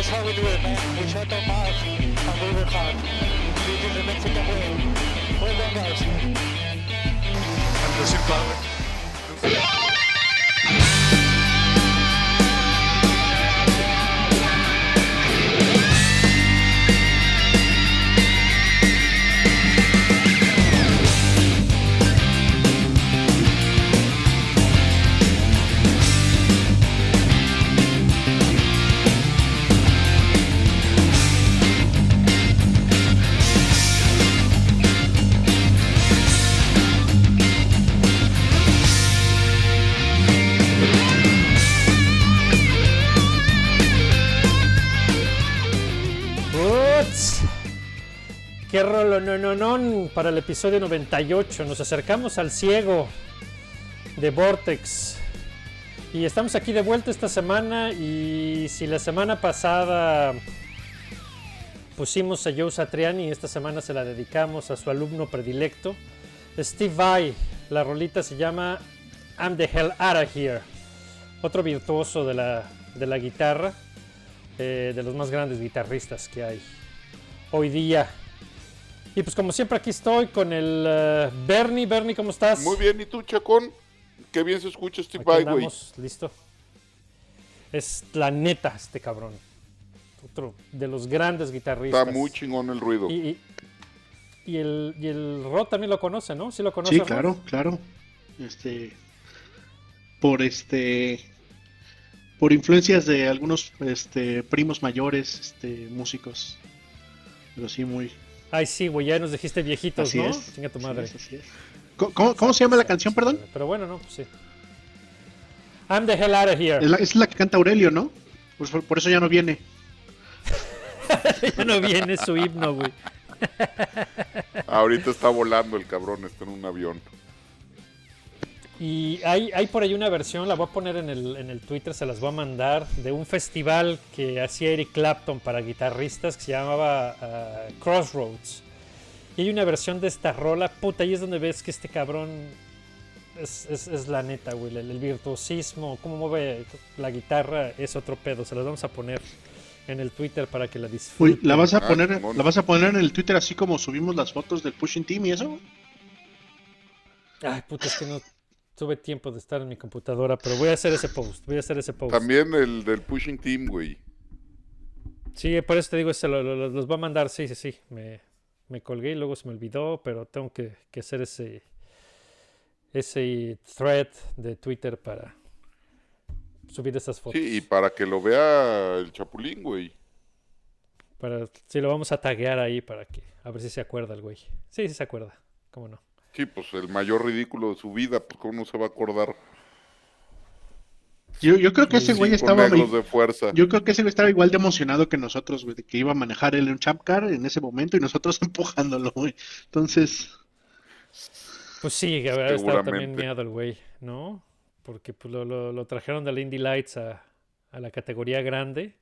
is how we do it, man. We shut our mouth and we work hard. This is the Mexican way. Well done, guys. Andrés Silva. No no no para el episodio 98. Nos acercamos al ciego de Vortex. Y estamos aquí de vuelta esta semana y si la semana pasada pusimos a Joe Satriani, esta semana se la dedicamos a su alumno predilecto, Steve Vai. La rolita se llama I'm the Hell Outta Here. Otro virtuoso de la, de la guitarra, eh, de los más grandes guitarristas que hay hoy día. Y pues como siempre aquí estoy con el eh, Bernie. Bernie, ¿cómo estás? Muy bien, ¿y tú, Chacón? Qué bien se escucha Steve Aquí Vai, güey. listo. Es la neta este cabrón. Otro de los grandes guitarristas. Está muy chingón el ruido. Y, y- y el, y el Rod también lo conoce, ¿no? Sí lo conoce. Sí, Rod? claro, claro. Este, por este, por influencias de algunos, este, primos mayores, este, músicos. Pero sí, muy. Ay, sí, güey, ya nos dijiste viejitos, Así ¿no? es. Chinga tu madre. es, así es. ¿Cómo, cómo- cómo se llama la canción, perdón? Pero bueno, no, pues sí. I'm the hell out of here. Es la, es la que canta Aurelio, ¿no? Pues por, por eso ya no viene. ya no viene su himno, güey. Ahorita está volando el cabrón, está en un avión. Y hay, hay por ahí una versión, la voy a poner en el, en el Twitter, se las voy a mandar, de un festival que hacía Eric Clapton para guitarristas que se llamaba ah, Crossroads. Y hay una versión de esta rola, puta, ahí es donde ves que este cabrón es, es- es la neta, güey. El, el virtuosismo, cómo mueve la guitarra es otro pedo. Se las vamos a poner en el Twitter para que la Uy, disfruten. ¿la vas a Ah, poner, la vas a poner en el Twitter así como subimos las fotos del Pushing Team y eso? Ay, puta, es que no tuve tiempo de estar en mi computadora, pero voy a hacer ese post, voy a hacer ese post. También el del Pushing Team, güey. Sí, por eso te digo, se lo- lo- lo- los va a mandar, sí, sí, sí. Me, me colgué y luego se me olvidó, pero tengo que, que hacer ese, ese thread de Twitter para subir esas fotos. Sí, y para que lo vea el Chapulín, güey. Para, sí, lo vamos a taguear ahí para que, a ver si se acuerda el güey. Sí, sí se acuerda, cómo no. Sí, pues el mayor ridículo de su vida, pues cómo no se va a acordar. Yo, yo creo que ese güey estaba. de fuerza. Yo creo que ese güey estaba igual de emocionado que nosotros, güey, de que iba a manejar él un champ car en ese momento y nosotros empujándolo, güey. Entonces, Pues sí, que habrá estado también Seguramente. miado el güey, ¿no? Porque pues, lo, lo- lo trajeron del Indy Lights a, a la categoría grande,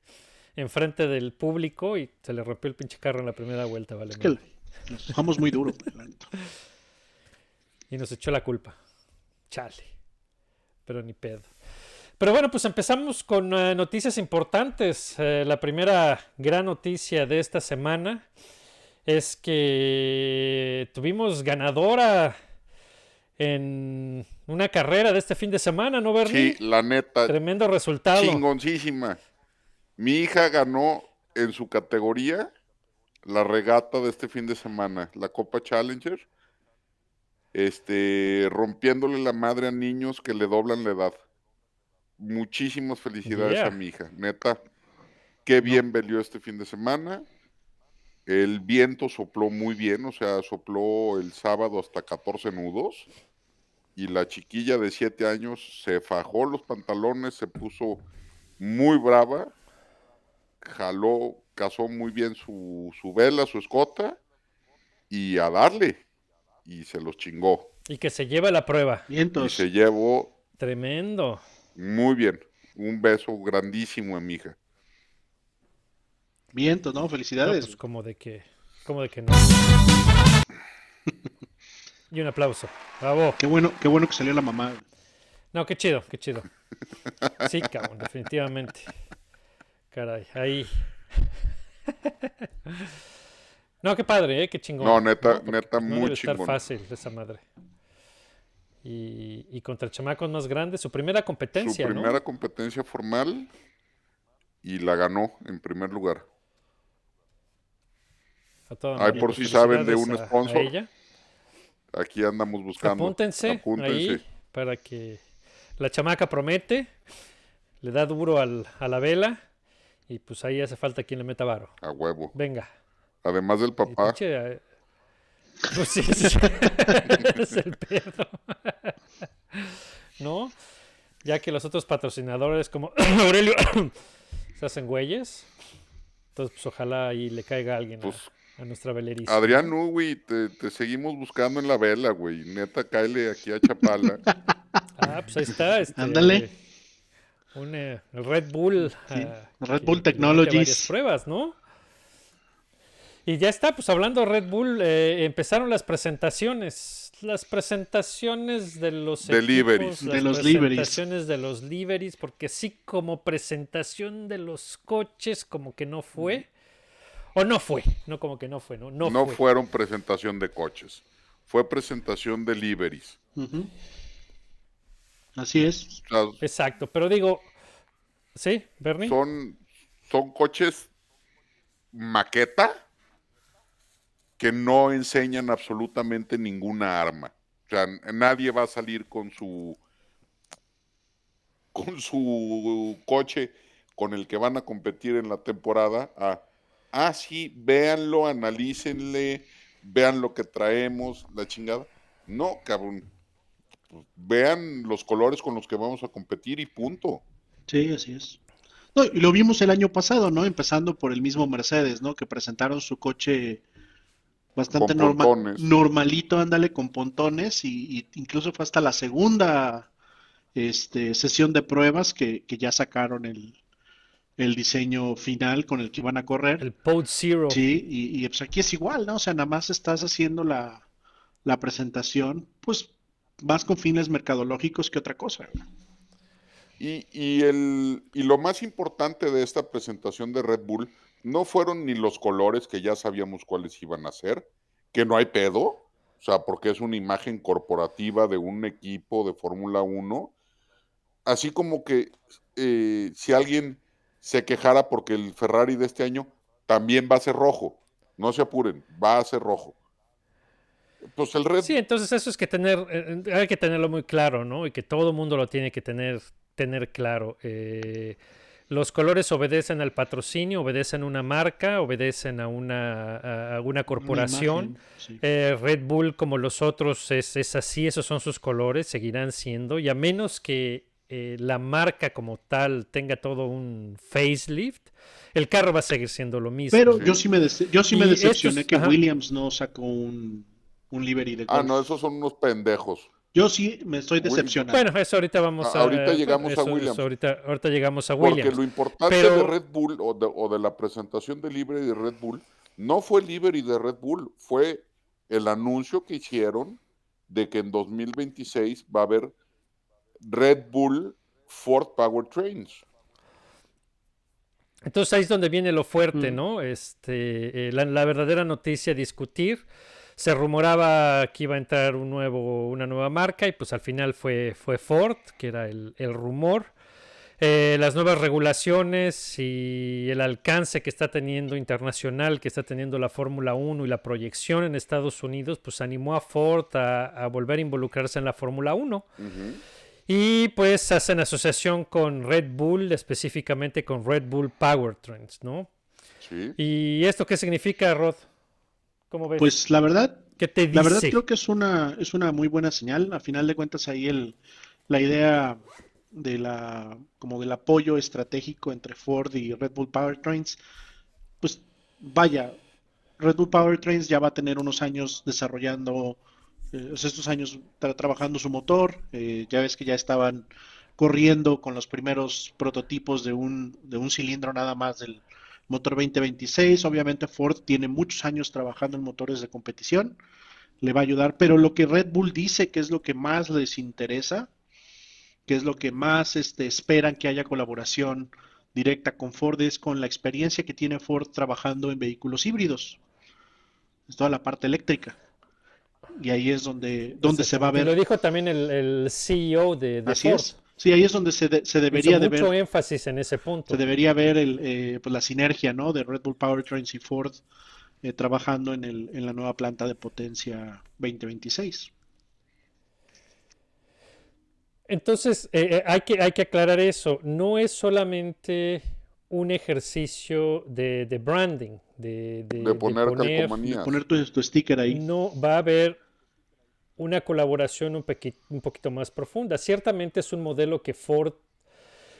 enfrente del público y se le rompió el pinche carro en la primera vuelta, vale. es que nos mojamos muy duro, neta. Y nos echó la culpa. Chale. Pero ni pedo. Pero bueno, pues empezamos con eh, noticias importantes. Eh, la primera gran noticia de esta semana es que tuvimos ganadora en una carrera de este fin de semana, ¿no, Bernie? Sí, la neta, Tremendo resultado. chingoncísima. Mi hija ganó en su categoría la regata de este fin de semana, la Copa Challenger, este, rompiéndole la madre a niños que le doblan la edad. Muchísimas felicidades Yeah. a mi hija, neta. Qué bien velió este fin de semana. El viento sopló muy bien, o sea, sopló el sábado hasta 14 nudos. Y la chiquilla de 7 años se fajó los pantalones, se puso muy brava, jaló, cazó muy bien su, su vela, su escota, y a darle. Y se los chingó. Y que se lleva la prueba. Y Vientos. se llevó Tremendo. muy bien. Un beso grandísimo a mi hija. Vientos, ¿no? No, Felicidades. pues como de que, como de que no. y un aplauso. Bravo. Qué bueno, qué bueno que salió la mamá. No, qué chido, qué chido. Sí, cabrón, definitivamente. Caray, ahí. no, qué padre, ¿eh? Qué chingón. No, neta, neta, no muy debe estar fácil esa madre. Y, y contra chamacos más grandes, su primera Su competencia, ¿no? primera competencia formal y la ganó en primer lugar. A toda Ay, madre. por si saben de un Felicidades a- a sponsor. ella. Aquí andamos buscando. Apúntense, Apúntense. ahí para que la chamaca promete, le da duro al- a la vela y pues ahí hace falta quien le meta varo. A huevo. Venga. Además del papá. pinche, eh, pues sí, sí, es el pedo. ¿No? Ya que los otros patrocinadores como Aurelio se hacen güeyes. Entonces, pues ojalá ahí le caiga alguien a- Pues, a, nuestra veleriza. Adrián Uwi, te, te seguimos buscando en la vela, güey. Neta, cáele aquí a Chapala. Ah, pues ahí está. Este, Ándale. Un eh, Red Bull. Sí, ah, Red que- Bull mete varias Technologies. pruebas, ¿no? Y ya está, pues hablando de Red Bull, eh, empezaron las presentaciones. Las presentaciones de los De equipos, liveries. las De los presentaciones de los liveries, porque sí como presentación de los coches como que no fue. O no fue, no como que no fue, no, no, No, fue. fueron presentación de coches. Fue presentación de liveries. Ujú. Así es. Exacto, pero digo, ¿sí, Bernie? son, son coches maqueta que no enseñan absolutamente ninguna arma. O sea, nadie va a salir con su con su coche con el que van a competir en la temporada a ah sí, véanlo, analícenle, vean lo que traemos, la chingada. No, cabrón. Pues, vean los colores con los que vamos a competir y punto. Sí, así es. No, y lo vimos el año pasado, ¿no? Empezando por el mismo Mercedes, ¿no? Que presentaron su coche bastante Con norma- pontones. normalito, ándale, con pontones, y, y incluso fue hasta la segunda este, sesión de pruebas que, que ya sacaron el, el diseño final con el que iban a correr. El Pod Zero. Sí, y, y, pues aquí es igual, ¿no? O sea, nada más estás haciendo la, la presentación, pues más con fines mercadológicos que otra cosa. Y, y el, y lo más importante de esta presentación de Red Bull no fueron ni los colores, que ya sabíamos cuáles iban a ser, que no hay pedo, o sea, porque es una imagen corporativa de un equipo de Fórmula 1, así como que eh, si alguien se quejara porque el Ferrari de este año también va a ser rojo, no se apuren, va a ser rojo. Pues el Red Sí, entonces eso es que tener, eh, hay que tenerlo muy claro, ¿no? Y que todo mundo lo tiene que tener, tener claro. Eh, los colores obedecen al patrocinio, obedecen a una marca, obedecen a una, a- a una corporación. Una imagen, sí. Eh, Red Bull, como los otros, es, es así, esos son sus colores, seguirán siendo. Y a menos que eh, la marca como tal tenga todo un facelift, el carro va a seguir siendo lo mismo. Pero Sí. yo sí me, dece- yo sí me decepcioné estos- que ajá. Williams no sacó un, un livery de Ah, no, esos son unos pendejos. Yo sí me estoy Williams. decepcionando. Bueno, eso ahorita vamos A- a... ahorita llegamos a eso- eso Williams. ahorita, ahorita llegamos a Porque Williams. lo importante Pero- de Red Bull o de, o de la presentación del livery de Red Bull no fue el livery de Red Bull, fue el anuncio que hicieron de que en 2026 va a haber Red Bull Ford Powertrains. Entonces ahí es donde viene lo fuerte, Mm. ¿no? Este, eh, la, la verdadera noticia a discutir. Se rumoraba que iba a entrar un nuevo, una nueva marca y pues al final fue, fue Ford, que era el, el rumor. Eh, las nuevas regulaciones y el alcance que está teniendo internacional, que está teniendo la Fórmula 1 y la proyección en Estados Unidos, pues animó a Ford a, a volver a involucrarse en la Fórmula 1. Ujú. Y pues hacen asociación con Red Bull, específicamente con Red Bull Powertrains, ¿no? Sí. ¿Y esto qué significa, Rod? ¿Cómo ves? Pues la verdad, ¿Qué te dice? la verdad creo que es una, es una muy buena señal. A final de cuentas ahí el, la idea de la, como del apoyo estratégico entre Ford y Red Bull Powertrains, pues vaya, Red Bull Powertrains ya va a tener unos años desarrollando, eh, estos años tra- trabajando su motor. eh, ya ves que ya estaban corriendo con los primeros prototipos de un, de un cilindro nada más del motor 2026. Obviamente Ford tiene muchos años trabajando en motores de competición, le va a ayudar, pero lo que Red Bull dice que es lo que más les interesa, que es lo que más este, esperan que haya colaboración directa con Ford es con la experiencia que tiene Ford trabajando en vehículos híbridos. Es toda la parte eléctrica. Y ahí es donde, donde se va a ver. Lo dijo también el, el CEO de, de Así Ford. es. Sí, ahí es donde se, de- se debería Hizo de mucho ver, énfasis en ese punto. se debería ver el, eh, pues la sinergia, ¿no? De Red Bull Powertrains y Ford eh, trabajando en el, en la nueva planta de potencia 2026. Entonces, eh, hay, que, hay que aclarar eso. No es solamente un ejercicio de, de branding, de, de- De poner poner- calcomanías. Poner tu, tu sticker ahí. no va a haber una colaboración un, poquito más profunda. Ciertamente es un modelo que Ford,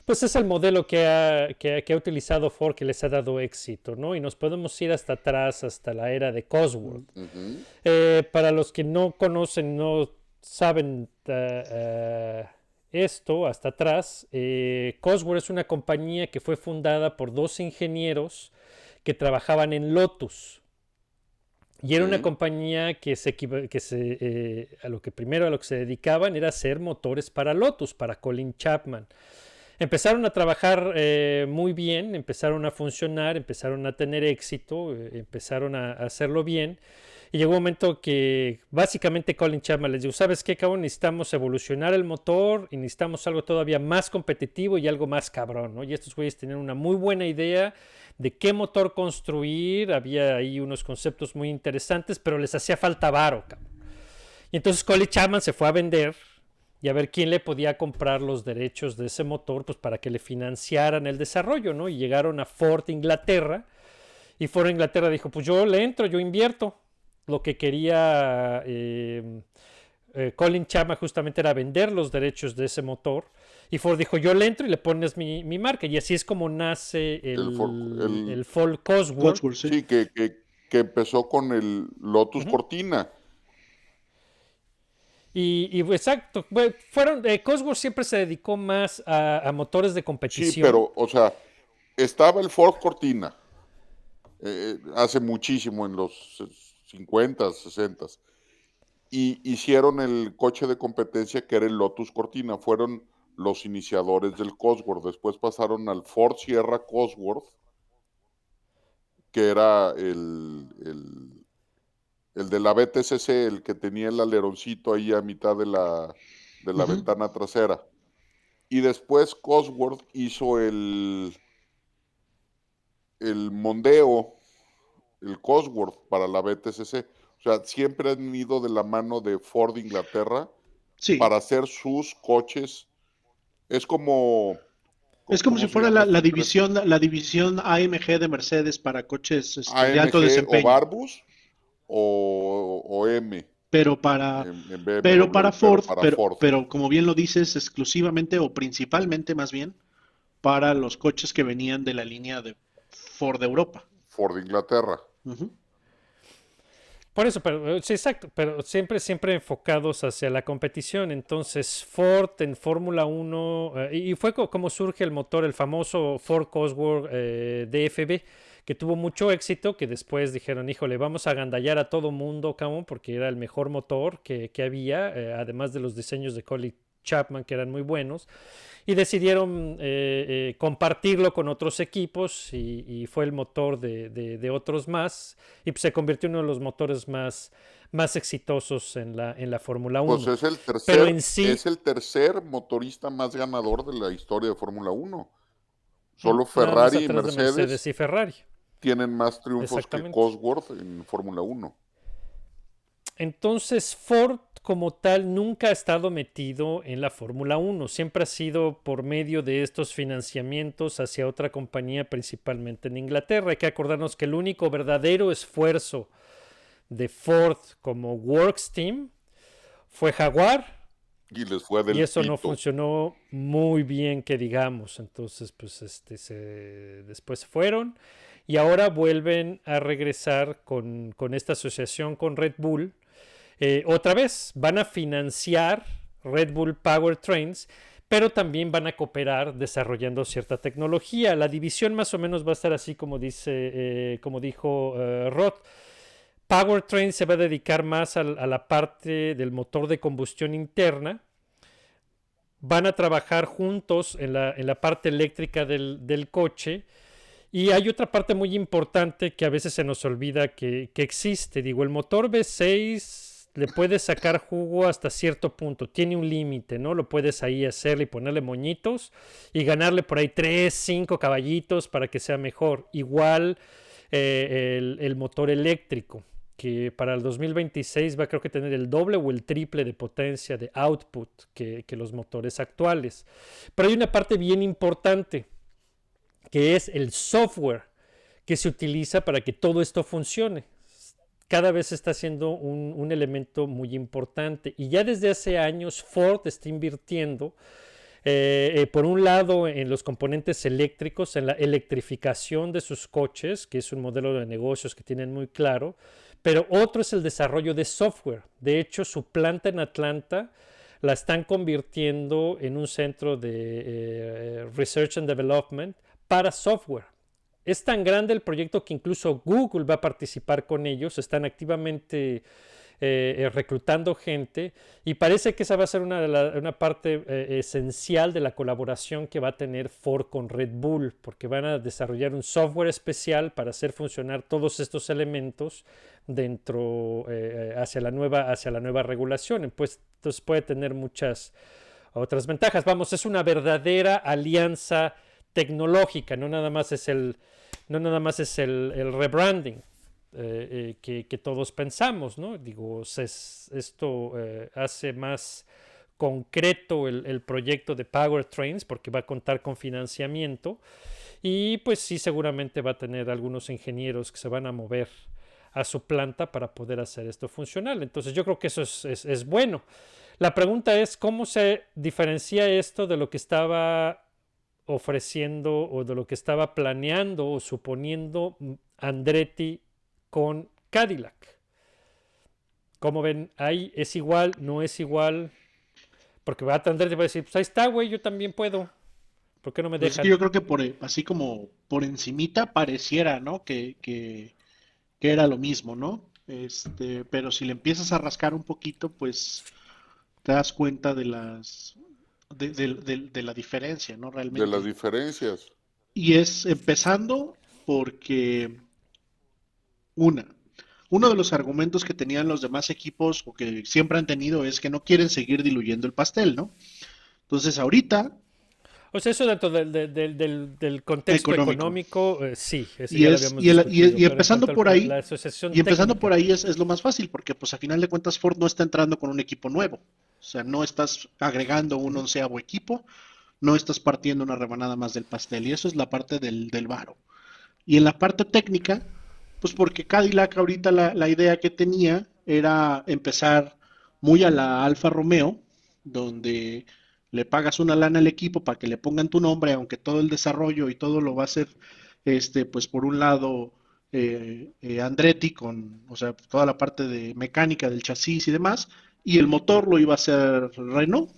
pues es el modelo que ha, que, ha- que ha utilizado Ford que les ha dado éxito, ¿no? Y nos podemos ir hasta atrás, hasta la era de Cosworth. Ujú. Eh, para los que no conocen, no saben eh, eh, esto hasta atrás, eh, Cosworth es una compañía que fue fundada por dos ingenieros que trabajaban en Lotus. Y era una compañía que se, que se eh, a lo que primero a lo que se dedicaban era hacer motores para Lotus, para Colin Chapman. Empezaron a trabajar eh, muy bien, empezaron a funcionar, empezaron a tener éxito, eh, empezaron a, a hacerlo bien. Y llegó un momento que básicamente Colin Chapman les dijo, ¿sabes qué, cabrón? Necesitamos evolucionar el motor y necesitamos algo todavía más competitivo y algo más cabrón, ¿no? Y estos güeyes tenían una muy buena idea de qué motor construir, había ahí unos conceptos muy interesantes, pero les hacía falta varo, cabrón. Y entonces Colin Chapman se fue a vender y a ver quién le podía comprar los derechos de ese motor, pues para que le financiaran el desarrollo, ¿no? Y llegaron a Ford Inglaterra y Ford Inglaterra dijo, pues yo le entro, yo invierto. Lo que quería eh, eh, Colin Chapman justamente era vender los derechos de ese motor. Y Ford dijo, yo le entro y le pones mi, mi marca. Y así es como nace el, El Ford- el- el Ford Cosworth. Cosworth, sí. Sí, que, que, que empezó con el Lotus Cortina. Y, y, exacto, fueron, eh, Cosworth siempre se dedicó más a, a motores de Sí, competición. pero, o sea, estaba el Ford Cortina eh, hace muchísimo, en los 50, 60. Y hicieron el coche de competencia que era el Lotus Cortina. Fueron los iniciadores del Cosworth. Después pasaron al Ford Sierra Cosworth, que era el, el, el de la BTCC, el que tenía el aleroncito ahí a mitad de la, de la ventana trasera. Y después Cosworth hizo el, el Mondeo, el Cosworth para la BTCC. O sea, siempre han ido de la mano de Ford Inglaterra Sí. para hacer sus coches. Es como... Es como ¿cómo si fuera la, división, la división AMG de Mercedes para coches este, de AMG o. Barbus o, o M Pero para, en, en BMW, pero para Ford, para pero, Ford. pero como bien lo dices, exclusivamente o principalmente más bien para los coches que venían de la línea de Ford Europa. Ford Inglaterra. Por eso, pero eh, sí, exacto, pero siempre, siempre enfocados hacia la competición. Entonces, Ford en Fórmula 1, eh, y fue co- como surge el motor, el famoso Ford Cosworth eh, DFB, que tuvo mucho éxito, que después dijeron, híjole, vamos a agandallar a todo mundo, cabrón, porque era el mejor motor que, que había, eh, además de los diseños de Colin Chapman, que eran muy buenos y decidieron eh, eh, compartirlo con otros equipos y, y fue el motor de, de- de otros más y se convirtió en uno de los motores más, más exitosos en la, en la Fórmula 1. Pues es el tercer, Pero en sí- es el tercer motorista más ganador de la historia de Fórmula 1. Solo Ferrari y Mercedes, y Ferrari. tienen más triunfos que. Cosworth en Fórmula 1. Entonces Ford como tal nunca ha estado metido en la Fórmula 1, siempre ha sido por medio de estos financiamientos hacia otra compañía, principalmente en Inglaterra. Hay que acordarnos que el único verdadero esfuerzo de Ford como Works Team fue Jaguar, Y les fue del y eso no funcionó muy bien, que digamos. Entonces, pues este, se, después fueron y ahora vuelven a regresar con, con esta asociación con Red Bull. Eh, otra vez van a financiar Red Bull Powertrains, pero también van a cooperar desarrollando cierta tecnología. La división más o menos va a estar así como dice, eh, como dijo eh, Rod. Powertrain se va a dedicar más al- a, la parte del motor de combustión interna, van a trabajar juntos en la, en la parte eléctrica del, del, coche. Y hay otra parte muy importante que a veces se nos olvida que, que existe. Digo, el motor V6 le puedes sacar jugo hasta cierto punto, tiene un límite, ¿no? Lo puedes ahí hacerle y ponerle moñitos y ganarle por ahí 3, 5 caballitos para que sea mejor. Igual eh, el, motor eléctrico, que para el 2026 va creo que tener el doble o el triple de potencia de output que los motores actuales. Pero hay una parte bien importante, que es el software que se utiliza para que todo esto funcione cada vez está siendo un, elemento muy importante. Y ya desde hace años Ford está invirtiendo, eh, eh, por un lado, en los componentes eléctricos, en la electrificación de sus coches, que es un modelo de negocios que tienen muy claro, pero otro es el desarrollo de software. De hecho, su planta en Atlanta la están convirtiendo en un centro de eh, Research and Development para software. Es tan grande el proyecto que incluso Google va a participar con ellos, están activamente eh, eh, reclutando gente y parece que esa va a ser una, parte eh, esencial de la colaboración que va a tener Ford con Red Bull, porque van a desarrollar un software especial para hacer funcionar todos estos elementos dentro hacia, la nueva, hacia la nueva regulación. Pues, entonces puede tener muchas otras ventajas. Vamos, es una verdadera alianza tecnológica, no nada más es el, no nada más es el, el rebranding eh, eh, que, que, todos pensamos, ¿no? Digo, es, esto eh, hace más concreto el, el, proyecto de Powertrains porque va a contar con financiamiento y pues sí seguramente va a tener algunos ingenieros que se van a mover a su planta para poder hacer esto funcional. Entonces yo creo que eso es, es, es bueno. La pregunta es cómo se diferencia esto de lo que estaba ofreciendo o de lo que estaba planeando o suponiendo Andretti con Cadillac. Como ven, ahí es igual, no es igual. Porque va a Andretti va a decir, pues ahí está, güey, yo también puedo. ¿Por qué no me dejan? Es que yo creo que por así como por encimita pareciera, ¿no? Que, que, que era lo mismo, ¿no? Este, pero si le empiezas a rascar un poquito, pues te das cuenta de las de, de, de, de, la diferencia, ¿no? Realmente. De las diferencias. Y es empezando porque una, uno de los argumentos que tenían los demás equipos o que siempre han tenido es que no quieren seguir diluyendo el pastel, ¿no? Entonces ahorita... O sea, eso dentro del, del, del, del contexto económico, económico eh, sí. Y, es, y, el, y, y, empezando por ahí, y empezando técnica. por ahí es, es, lo más fácil, porque pues a final de cuentas Ford no está entrando con un equipo nuevo. O sea, no estás agregando un onceavo equipo, no estás partiendo una rebanada más del pastel. Y eso es la parte del, del varo. Y en la parte técnica, pues porque Cadillac ahorita la, la, idea que tenía era empezar muy a la Alfa Romeo, donde le pagas una lana al equipo para que le pongan tu nombre, aunque todo el desarrollo y todo lo va a hacer, este, pues por un lado, eh, eh, Andretti con, o sea, toda la parte de mecánica del chasis y demás, y el motor lo iba a hacer Renault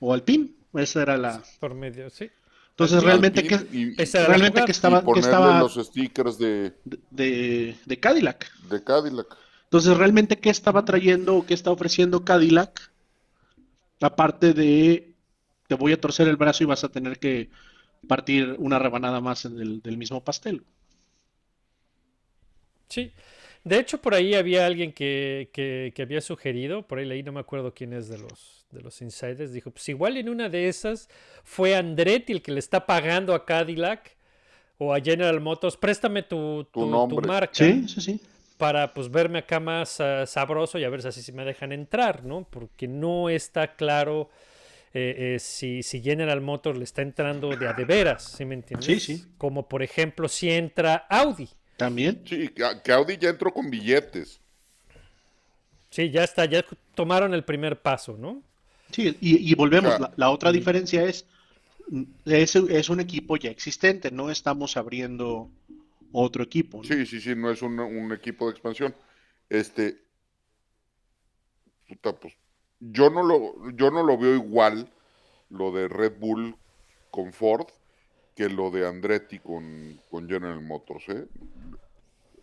o Alpine, esa era la... Por medio, sí. Entonces realmente que realmente que estaba que estaba los stickers de, de, de Cadillac. De Cadillac. Entonces realmente qué estaba trayendo o qué está ofreciendo Cadillac aparte de te voy a torcer el brazo y vas a tener que partir una rebanada más del, del mismo pastel. Sí. De hecho, por ahí había alguien que, que, que, había sugerido, por ahí leí, no me acuerdo quién es de los, de los insiders, dijo, pues igual en una de esas fue Andretti el que le está pagando a Cadillac o a General Motors, préstame tu, tu, tu, tu marca. Sí, sí, sí. Para pues verme acá más uh, sabroso y a ver si así me dejan entrar, ¿no? Porque no está claro eh, eh, si, si, General Motors le está entrando de a de veras, ¿sí me entiendes? Sí, sí. Como por ejemplo si entra Audi. También. Sí, que Audi ya entró con billetes. Sí, ya está, ya tomaron el primer paso, ¿no? Sí, y, y volvemos, la, la, otra diferencia es, es, es, un equipo ya existente, no estamos abriendo otro equipo. ¿no? Sí, sí, sí, no es un, un, equipo de expansión. Este, puta, pues, yo no lo, yo no lo veo igual lo de Red Bull con Ford que lo de Andretti con, con General Motors, ¿eh?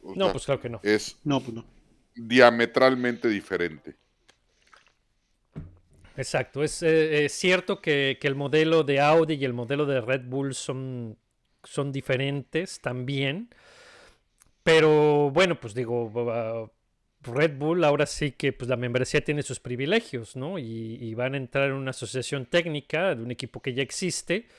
O no, sea, pues claro que no. Es no, pues no. diametralmente diferente. Exacto, es, eh, es cierto que, que el modelo de Audi y el modelo de Red Bull son, son diferentes también, pero bueno, pues digo, uh, Red Bull ahora sí que pues la membresía tiene sus privilegios, ¿no? Y, y van a entrar en una asociación técnica de un equipo que ya existe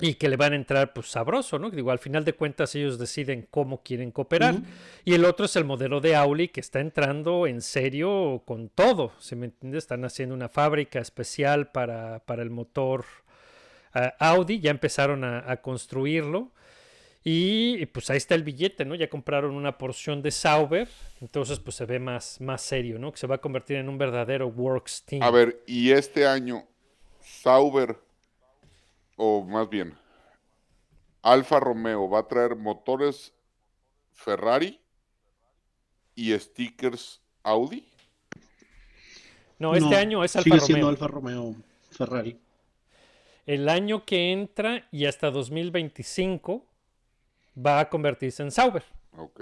y que le van a entrar pues sabroso, ¿no? Digo, al final de cuentas ellos deciden cómo quieren cooperar. Y el otro es el modelo de Auli que está entrando en serio con todo, ¿se me entiende? Están haciendo una fábrica especial para, para el motor ah, Audi, ya empezaron a, a construirlo. Y, y, pues ahí está el billete, ¿no? Ya compraron una porción de Sauber, entonces pues se ve más, más serio, ¿no? Que se va a convertir en un verdadero Works Team. A ver, y este año, Sauber, o más bien, Alfa Romeo va a traer motores Ferrari y stickers Audi. no, este No, año es Alfa sigue Romeo. siendo Alfa Romeo Ferrari. El año que entra y hasta 2025 va a convertirse en Sauber. Ok.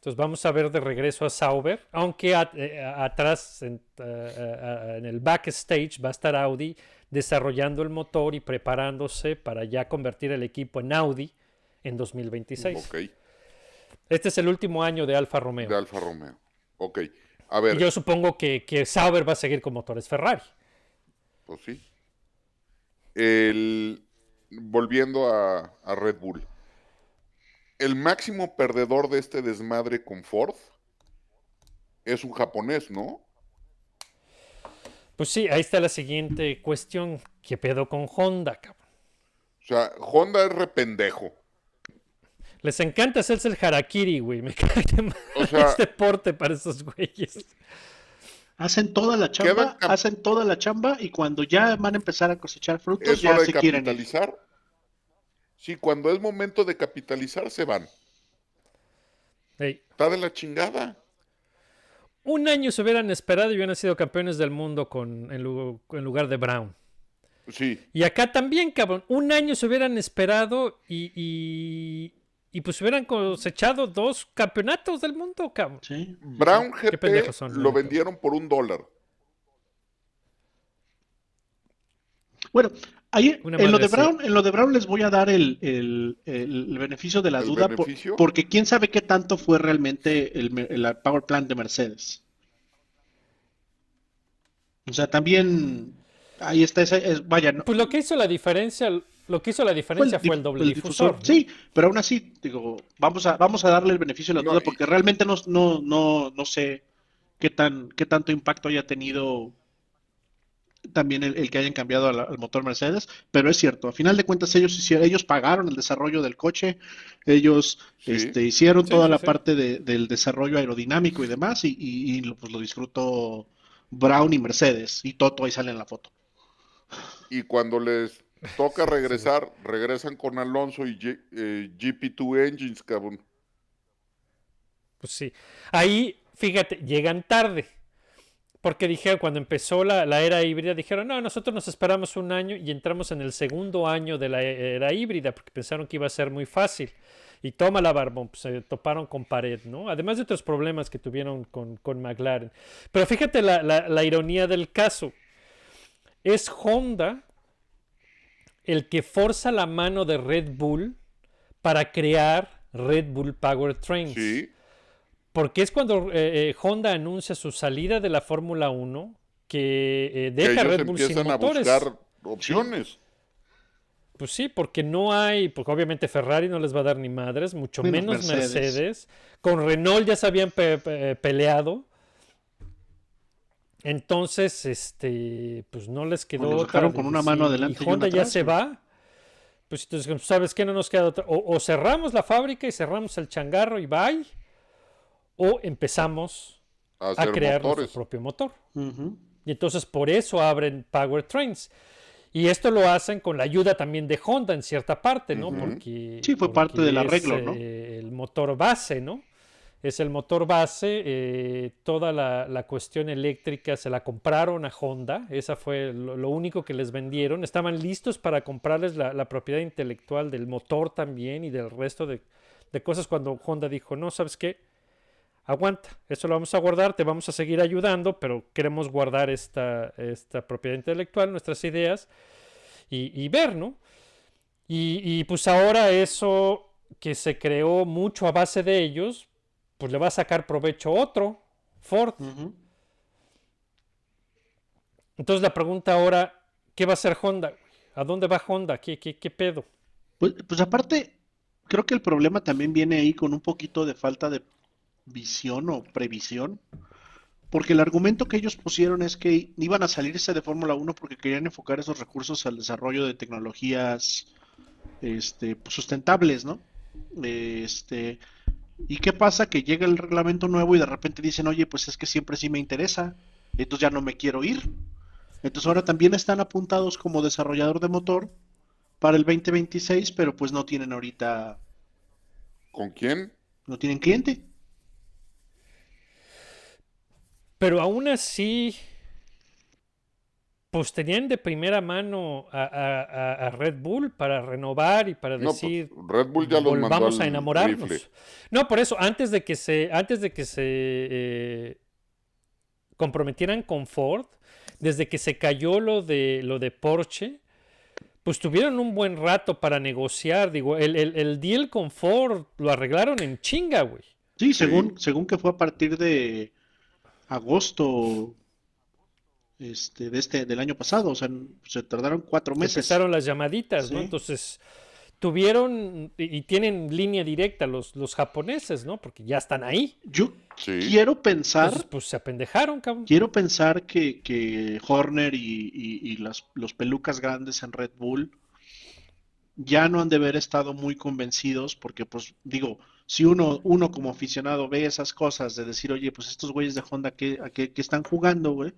Entonces vamos a ver de regreso a Sauber, aunque a- eh, a- atrás en, en el backstage va a estar Audi desarrollando el motor y preparándose para ya convertir el equipo en Audi en 2026. Ok. Este es el último año de Alfa Romeo. De Alfa Romeo. Ok. A ver, Y yo supongo que, que Sauber va a seguir con motores Ferrari. pues sí. El, volviendo a, a Red Bull. El máximo perdedor de este desmadre con Ford es un japonés, ¿no? Pues sí, ahí está la siguiente cuestión. ¿Qué pedo con Honda, cabrón? O sea, Honda es rependejo. Les encanta hacerse el harakiri, güey. Me cae de madre O sea- este deporte para esos güeyes. Hacen toda la chamba, hacen toda la chamba y cuando ya van a empezar a cosechar frutos, Es ya hora de se quieren ir. Sí, cuando es momento de capitalizar, se van. Ey, Está de la chingada. Un año se hubieran esperado y hubieran sido campeones del mundo con, en, lu- en lugar de Brown. Sí, Y acá también, cabrón. Un año se hubieran esperado y, y, y pues hubieran cosechado dos campeonatos del mundo, cabrón. Sí. Brown GP son, lo vendieron por un dólar. Bueno, ahí en lo de. Brown, en lo de Brown les voy a dar el, el- el beneficio de la ¿El duda por- porque quién sabe qué tanto fue realmente el, power plant de Mercedes. O sea, también ahí está esa, es- vaya, no, Pues lo que hizo la diferencia, lo que hizo la diferencia fue el, doble el difusor. ¿no? Sí, pero aún así, digo, vamos a, vamos a darle el beneficio de la No, duda y- porque realmente no, no, no, no sé qué tan, qué tanto impacto haya tenido también el, el que hayan cambiado al, al motor Mercedes, pero es cierto, a final de cuentas ellos hicieron, ellos pagaron el desarrollo del coche, ellos Sí. este, hicieron Sí, toda sí, la sí. parte de- del desarrollo aerodinámico y demás, y, y- y lo, pues lo disfrutó Brown y Mercedes, y Toto ahí sale en la foto. Y cuando les toca regresar, regresan con Alonso y G- eh, GP2 Engines, cabrón. Pues sí. Ahí, fíjate, llegan tarde. Porque dijeron, cuando empezó la, la era híbrida, dijeron, no, nosotros nos esperamos un año y entramos en el segundo año de la era híbrida, porque pensaron que iba a ser muy fácil. Y toma la barbón, pues, se toparon con pared, ¿no? Además de otros problemas que tuvieron con, con McLaren. Pero fíjate la, la- la ironía del caso. Es Honda el que forza la mano de Red Bull para crear Red Bull Power Trains. Sí, Porque es cuando eh, eh, Honda anuncia su salida de la Fórmula 1 que eh, que deja ellos Red Bull sin empiezan a motores. buscar opciones. Pues sí, porque no hay, porque obviamente Ferrari no les va a dar ni madres, mucho Menos menos Mercedes. Mercedes. Con Renault ya se habían pe- pe- peleado. Entonces, este, pues no les quedó otra. con una y mano adelante y Honda ya se va. Pues entonces, ¿sabes qué? No nos queda otra. O, o cerramos la fábrica y cerramos el changarro y bye. O empezamos A crear motores. nuestro propio motor. Y entonces por eso abren Power Trains. Y esto lo hacen con la ayuda también de Honda en cierta parte, ¿no? Porque, Sí, fue porque parte del es, arreglo, ¿no? eh, el motor base, ¿no? Es el motor base, eh, toda la, la cuestión eléctrica se la compraron a Honda, esa fue lo, lo único que les vendieron. Estaban listos para comprarles la, la propiedad intelectual del motor también y del resto de, de cosas cuando Honda dijo, no, ¿sabes qué? Aguanta, eso lo vamos a guardar, te vamos a seguir ayudando, pero queremos guardar esta, esta propiedad intelectual, nuestras ideas y, ver, ¿no? Y, y, pues ahora eso que se creó mucho a base de ellos, pues le va a sacar provecho otro, Ford. Entonces la pregunta ahora, ¿qué va a hacer Honda? ¿A dónde va Honda? ¿Qué, qué, qué pedo? Pues, pues aparte, creo que el problema también viene ahí con un poquito de falta de visión o previsión. Porque el argumento que ellos pusieron es que iban a salirse de Fórmula 1 porque querían enfocar esos recursos al desarrollo de tecnologías este, pues, sustentables, ¿no? Este, ¿Y qué pasa? Que llega el reglamento nuevo y de repente dicen, oye, pues es que siempre sí me interesa, entonces ya no me quiero ir. Entonces ahora también están apuntados como desarrollador de motor para el 2026, pero pues no tienen ahorita... ¿Con quién? No tienen cliente. Pero aún así, pues tenían de primera mano a, Red Bull para renovar y para pues, decir Red Bull ya los volvamos a enamorarnos. No, por eso, antes de que se, antes de que se eh, comprometieran con Ford, desde que se cayó lo de lo de Porsche, pues tuvieron un buen rato para negociar. Digo, el, el deal con Ford lo arreglaron en chinga, güey. Sí, según, según que fue a partir de agosto este, de este, del año pasado, o sea, se tardaron cuatro meses. Empezaron las llamaditas, ¿no? Entonces, tuvieron y tienen línea directa los, los japoneses, ¿no? Porque ya están ahí. Yo quiero pensar. pues se apendejaron, cabrón. Quiero pensar que, que Horner y, y, las, los pelucas grandes en Red Bull ya no han de haber estado muy convencidos, porque, pues, digo, si uno, uno como aficionado ve esas cosas de decir, oye, pues estos güeyes de Honda, ¿qué, a qué, están jugando, güey?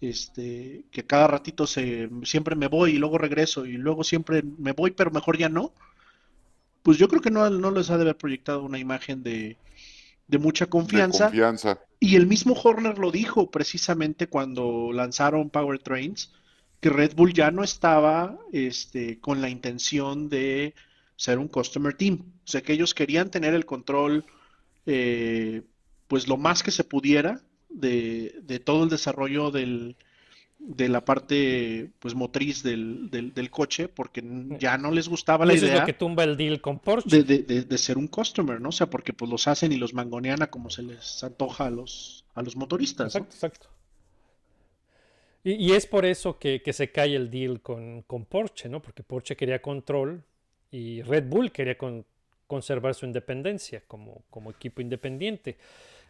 Este, que cada ratito se, siempre me voy y luego regreso y luego siempre me voy, pero mejor ya no. Pues yo creo que no, no les ha de haber proyectado una imagen de, de mucha confianza. confianza. Y el mismo Horner lo dijo precisamente cuando lanzaron Power Trains, que Red Bull ya no estaba este, con la intención de ser un customer team. O sea, que ellos querían tener el control, eh, pues lo más que se pudiera de, de todo el desarrollo del, de la parte pues motriz del, del, coche porque ya no les gustaba la idea es lo que tumba el deal con Porsche. de, de, ser un customer no o sea porque pues los hacen y los mangonean a como se les antoja a los a los motoristas exacto exacto. Y, y, es por eso que, que, se cae el deal con, con Porsche no porque Porsche quería control y Red Bull quería conservar su independencia como, como equipo independiente.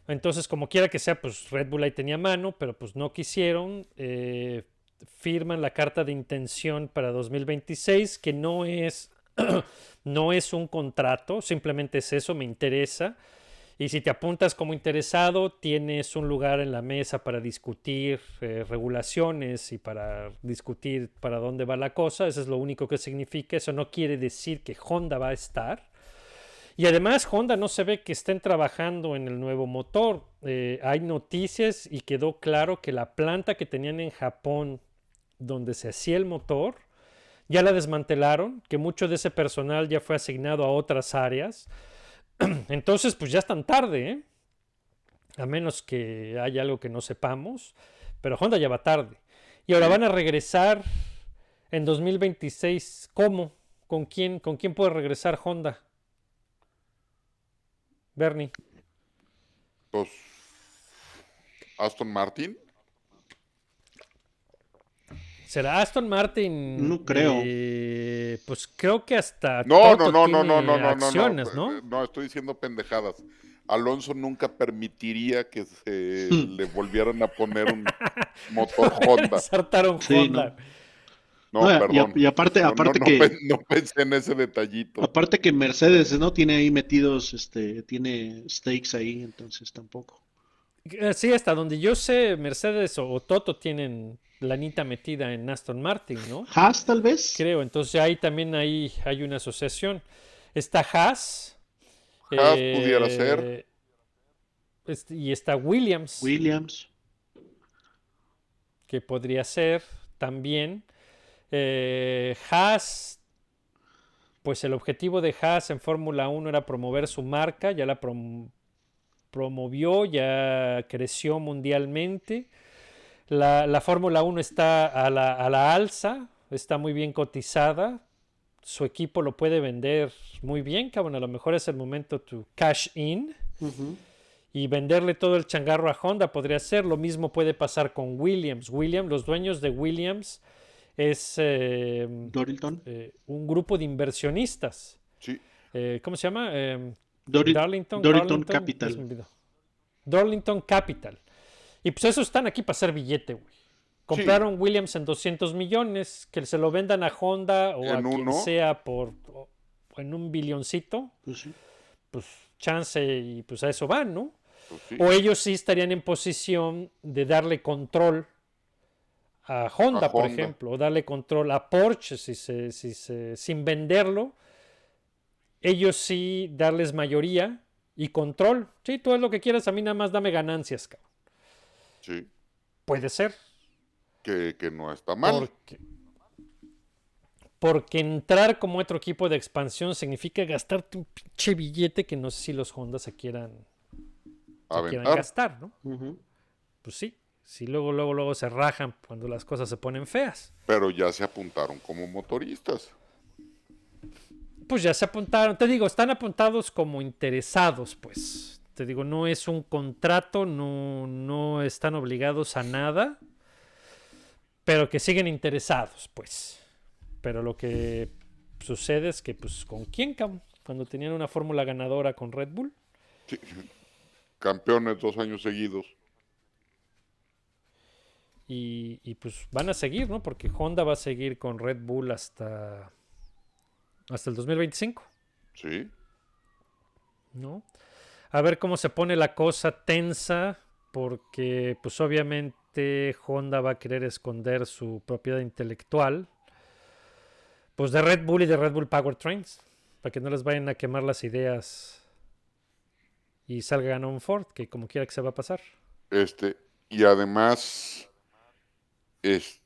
Entonces, como quiera que sea, pues Red Bull ahí tenía mano, pero pues no quisieron. Eh, firman la carta de intención para 2026, que no es, no es un contrato, simplemente es eso, me interesa. Y si te apuntas como interesado, tienes un lugar en la mesa para discutir eh, regulaciones y para discutir para dónde va la cosa. Eso es lo único que significa. Eso no quiere decir que Honda va a estar. Y además Honda no se ve que estén trabajando en el nuevo motor. Eh, hay noticias y quedó claro que la planta que tenían en Japón donde se hacía el motor ya la desmantelaron, que mucho de ese personal ya fue asignado a otras áreas Entonces, pues ya están tarde, ¿eh? A menos que haya algo que no sepamos. Pero Honda ya va tarde. Y ahora van a regresar en 2026. ¿Cómo? ¿Con quién? ¿Con quién puede regresar Honda? Bernie. Pues Aston Martin. ¿Será Aston Martin? No creo. Eh, pues creo que hasta. No, no, no, no, no, no, no, acciones, no, no. estoy diciendo pendejadas. Alonso nunca permitiría que se hmm. le volvieran a poner un motor Honda. Saltaron Honda. No, perdón. Y, aparte, aparte que. No pensé en ese detallito. Aparte que Mercedes, ¿no? Tiene ahí metidos, este, tiene stakes ahí, entonces tampoco. Eh, sí, hasta donde yo sé, Mercedes o Toto tienen lanita metida en Aston Martin, ¿no? Haas, tal vez. Creo, entonces ahí también hay, hay una asociación. Está Haas. Haas pudiera eh, ser. Este, y está Williams. Williams. Que podría ser también. Eh, Haas. Pues el objetivo de Haas en Fórmula 1 era promover su marca, ya la promovió, ya creció mundialmente. La, la Fórmula 1 está a la, a la alza, está muy bien cotizada. Su equipo lo puede vender muy bien, cabrón. A lo mejor es el momento to cash in y venderle todo el changarro a Honda podría ser. Lo mismo puede pasar con Williams. Williams, los dueños de Williams es eh, Dorilton. eh, un grupo de inversionistas. Sí, Eh, ¿Cómo se llama? Darlington, Capital. Darlington Capital. Y pues esos están aquí para hacer billete, güey. Compraron Williams en 200 millones, que se lo vendan a Honda o a En quien sea por o- en un billoncito, Pues sí. pues chance y pues a eso van, ¿no? pues sí. O ellos sí estarían en posición de darle control a Honda, A por Honda. ejemplo, o darle control a Porsche si se, si se- sin venderlo. Ellos sí darles mayoría y control. Sí, tú haz lo que quieras, a mí nada más dame ganancias, cabrón. Sí, Puede ser. que, que no está mal. Porque, porque entrar como otro equipo de expansión significa gastarte un pinche billete que no sé si los Honda se quieran, se quieran gastar, ¿no? Pues sí. Sí, luego, luego, luego se rajan cuando las cosas se ponen feas. Pero ya se apuntaron como motoristas. Pues ya se apuntaron. Te digo, están apuntados como interesados, pues. Te digo, no es un contrato, no, no están obligados a nada. Pero que siguen interesados, pues. Pero lo que sucede es que, pues, ¿con quién, cabrón? Cuando tenían una fórmula ganadora con Red Bull. Sí. Campeones dos años seguidos. Y, y, pues van a seguir, ¿no? Porque Honda va a seguir con Red Bull hasta, hasta el 2025, Sí. ¿no? A ver cómo se pone la cosa tensa, porque pues obviamente Honda va a querer esconder su propiedad intelectual, pues de Red Bull y de Red Bull Powertrains, para que no les vayan a quemar las ideas y salgan un Ford, que como quiera que se va a pasar. Este, y además, es,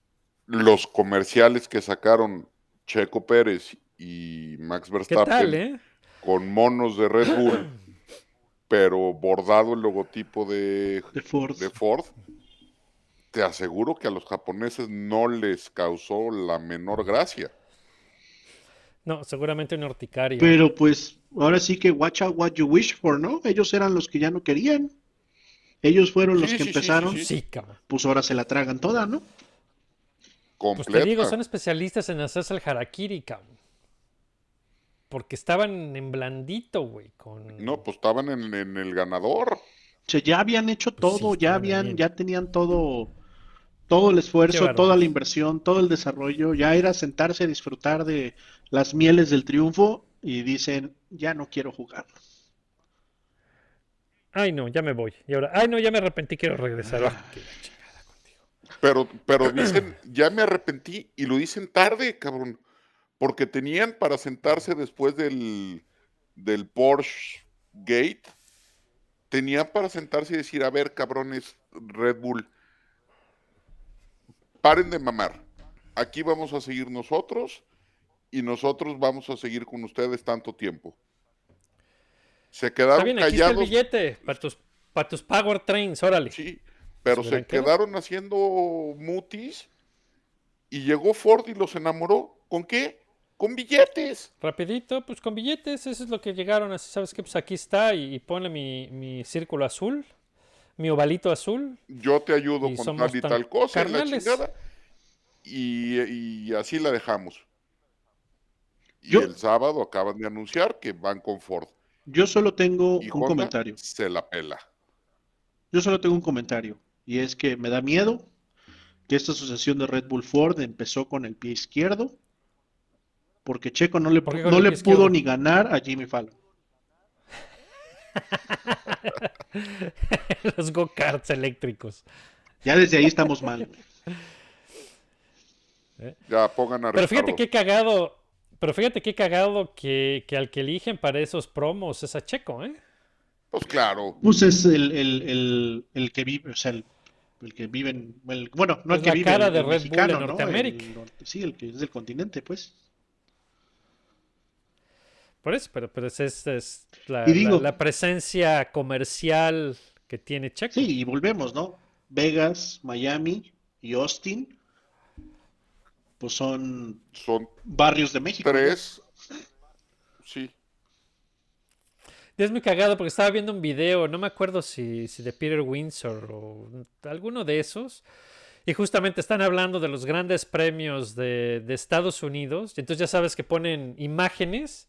los comerciales que sacaron Checo Pérez y Max ¿Qué Verstappen tal, eh? con monos de Red Bull, pero bordado el logotipo de, De Ford. de Ford, te aseguro que a los japoneses no les causó la menor gracia. No, seguramente un horticaria. Pero pues ahora sí que watch out what you wish for, ¿no? Ellos eran los que ya no querían. Ellos fueron los Sí, que sí, sí, empezaron. sí, Sí, cabrón. Pues ahora se la tragan toda, ¿no? Pues Completa. te digo, son especialistas en hacerse el harakiri, cabrón. Porque estaban en blandito, güey. Con... No, pues estaban en, en el ganador. O sea, ya habían hecho Pues sí, todo, ya habían, bien. ya tenían todo, todo el esfuerzo, toda la inversión, todo el desarrollo. Ya era sentarse a disfrutar de las mieles del triunfo y dicen, ya no quiero jugar. Ay, no, ya me voy. Y ahora, ay, no, ya me arrepentí, quiero regresar. Ah, qué la chingada contigo. Pero, pero dicen, ya me arrepentí y lo dicen tarde, cabrón. Porque tenían para sentarse después del, del Porsche Gate, tenían para sentarse y decir, a ver, cabrones, Red Bull, paren de mamar. Aquí vamos a seguir nosotros y nosotros vamos a seguir con ustedes tanto tiempo. Se quedaron bien, aquí está el callados. billete para tus, para tus Power Trains, órale. Sí, pero Se se quedaron haciendo mutis y llegó Ford y los enamoró. ¿Con qué? Con billetes. Rapidito, pues con billetes, eso es lo que llegaron. Así, ¿sabes qué? Pues aquí está y, y ponle mi, mi círculo azul, mi ovalito azul. Yo te ayudo Y con tal y tal cosa, y la chingada. Y, y así la dejamos. Y Yo- el sábado acaban de anunciar que van con Ford. Yo solo tengo Y un Honda comentario. se la pela. Yo solo tengo un comentario. Y es que me da miedo que esta asociación de Red Bull Ford empezó con el pie izquierdo. Porque Checo no le, ¿Por qué con no el le pudo ni ganar a Jimmy Fallon. Los go-karts eléctricos. Ya desde ahí estamos mal. güey. Ya pongan a Pero fíjate qué cagado. Pero fíjate qué cagado que, que al que eligen para esos promos es a Checo, ¿eh? Pues claro. Pues es el, el, el, el que vive, o sea, el, el que vive en, el- bueno, no el Es que la vive, cara el, de el Red Bull en mexicano, ¿no? Norteamérica. El norte- sí, el que es del continente, pues. Por eso, pero, pero es, es- es la, digo- la- la presencia comercial que tiene Checo. Sí, y volvemos, ¿no? Vegas, Miami y Austin, pues son Son barrios de México. ¿no? tres. Sí. Es muy cagado porque estaba viendo un video, no me acuerdo si, si de Peter Windsor o alguno de esos, y justamente están hablando de los grandes premios de, de Estados Unidos, y entonces ya sabes que ponen imágenes,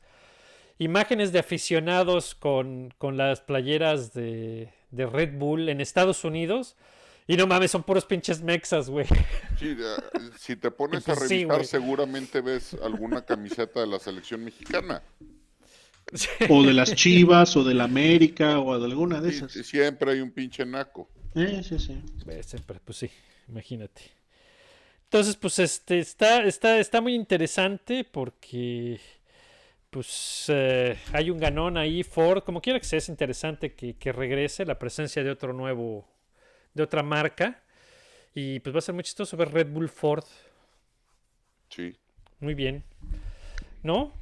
imágenes de aficionados con, con las playeras de, de Red Bull en Estados Unidos, y no mames, son puros pinches mexas, güey. Sí, eh, si te pones a Pues sí, revisar, seguramente ves alguna camiseta de la selección mexicana. O de las Chivas, o de la América, o de alguna de Sí, esas. siempre hay un pinche naco. Eh, sí, sí. Ve, siempre, pues sí, imagínate. Entonces, pues este está, está, está muy interesante porque pues eh, hay un ganón ahí, Ford, como quiera que sea, es interesante que, que regrese la presencia de otro nuevo, de otra marca. Y pues va a ser muy chistoso ver Red Bull Ford. Sí. Muy bien. ¿No?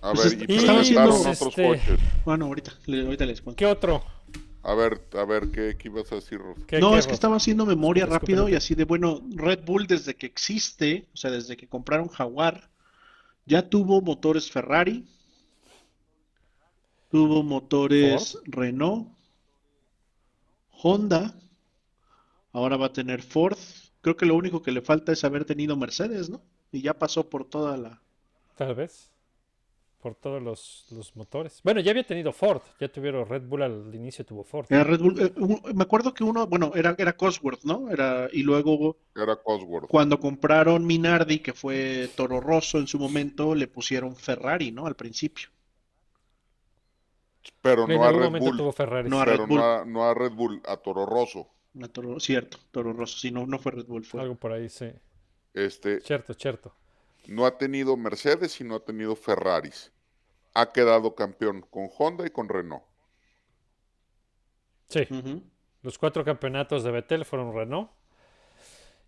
A Pues ver, y presentaron haciendo, otros este, coches. Bueno, ahorita, ahorita les cuento. ¿Qué otro? A ver, a ver, ¿qué, qué ibas a decir, No, qué, es que estaba haciendo memoria rápido y así de, bueno, Red Bull desde que existe, o sea, desde que compraron Jaguar, ya tuvo motores Ferrari, tuvo motores Renault, Honda, ahora va a tener Ford. Creo que lo único que le falta es haber tenido Mercedes, ¿no? Y ya pasó por toda la... Tal vez. Por todos los, los motores. Bueno, ya había tenido Ford. Ya tuvieron Red Bull al inicio, tuvo Ford. Era Red Bull, eh, un- me acuerdo que uno, bueno, era, era Cosworth, ¿no? Era, y luego Era Cosworth. Cuando compraron Minardi, que fue Toro Rosso en su momento, le pusieron Ferrari, ¿no? Al principio. Pero en no a Red momento Bull. tuvo Ferrari. No a Pero Red Bull. no a, no a Red Bull, a Toro Rosso. A Toro- cierto, Toro Rosso, sí, no, no fue Red Bull, fue. Algo por ahí, sí. Este, Cierto, cierto. No ha tenido Mercedes y no ha tenido Ferraris. Ha quedado campeón con Honda y con Renault. Sí. Los cuatro campeonatos de Vettel fueron Renault.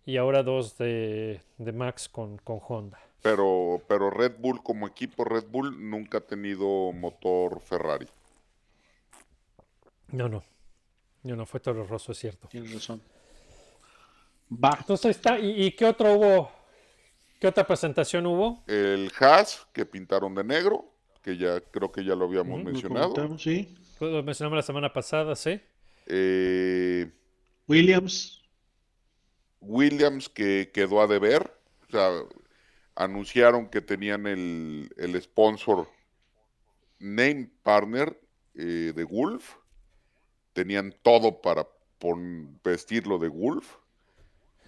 Y ahora dos de, de Max con, con Honda. Pero, pero Red Bull como equipo Red Bull nunca ha tenido motor Ferrari. No, no. No, no, fue Toro Rosso, es cierto. Tienes razón. Va. Entonces ahí está. ¿Y, y qué otro hubo? ¿Qué otra presentación hubo? El Haas que pintaron de negro, que ya creo que ya lo habíamos Lo mencionado. comentamos, sí. Pues Lo mencionamos la semana pasada, sí. Eh, Williams. Williams que quedó a deber. O sea, anunciaron que tenían el, el sponsor name partner eh, de Wolf. Tenían todo para pon- vestirlo de Wolf.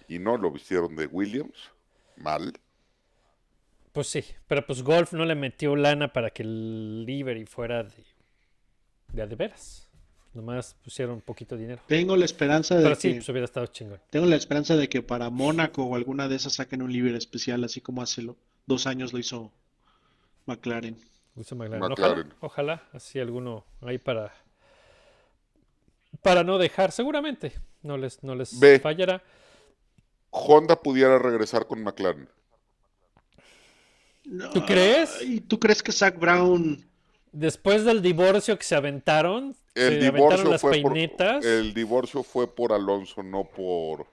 Y no lo vistieron de Williams. Mal. Pues sí, pero pues Golf no le metió lana para que el livery fuera de, de a de veras. Nomás pusieron un poquito de dinero. Tengo la esperanza de Pero sí, que, pues hubiera estado chingón. tengo la esperanza de que para Mónaco o alguna de esas saquen un libre especial, así como hace lo- dos años lo hizo McLaren. Hizo McLaren. McLaren. Ojalá, ojalá, así alguno ahí para para no dejar, seguramente no les no les fallará. Honda pudiera regresar con McLaren. ¿Tú crees? ¿Y tú crees que Zach Brown Después del divorcio que se aventaron, El se aventaron divorcio las fue por, peinetas. el divorcio fue por Alonso, no por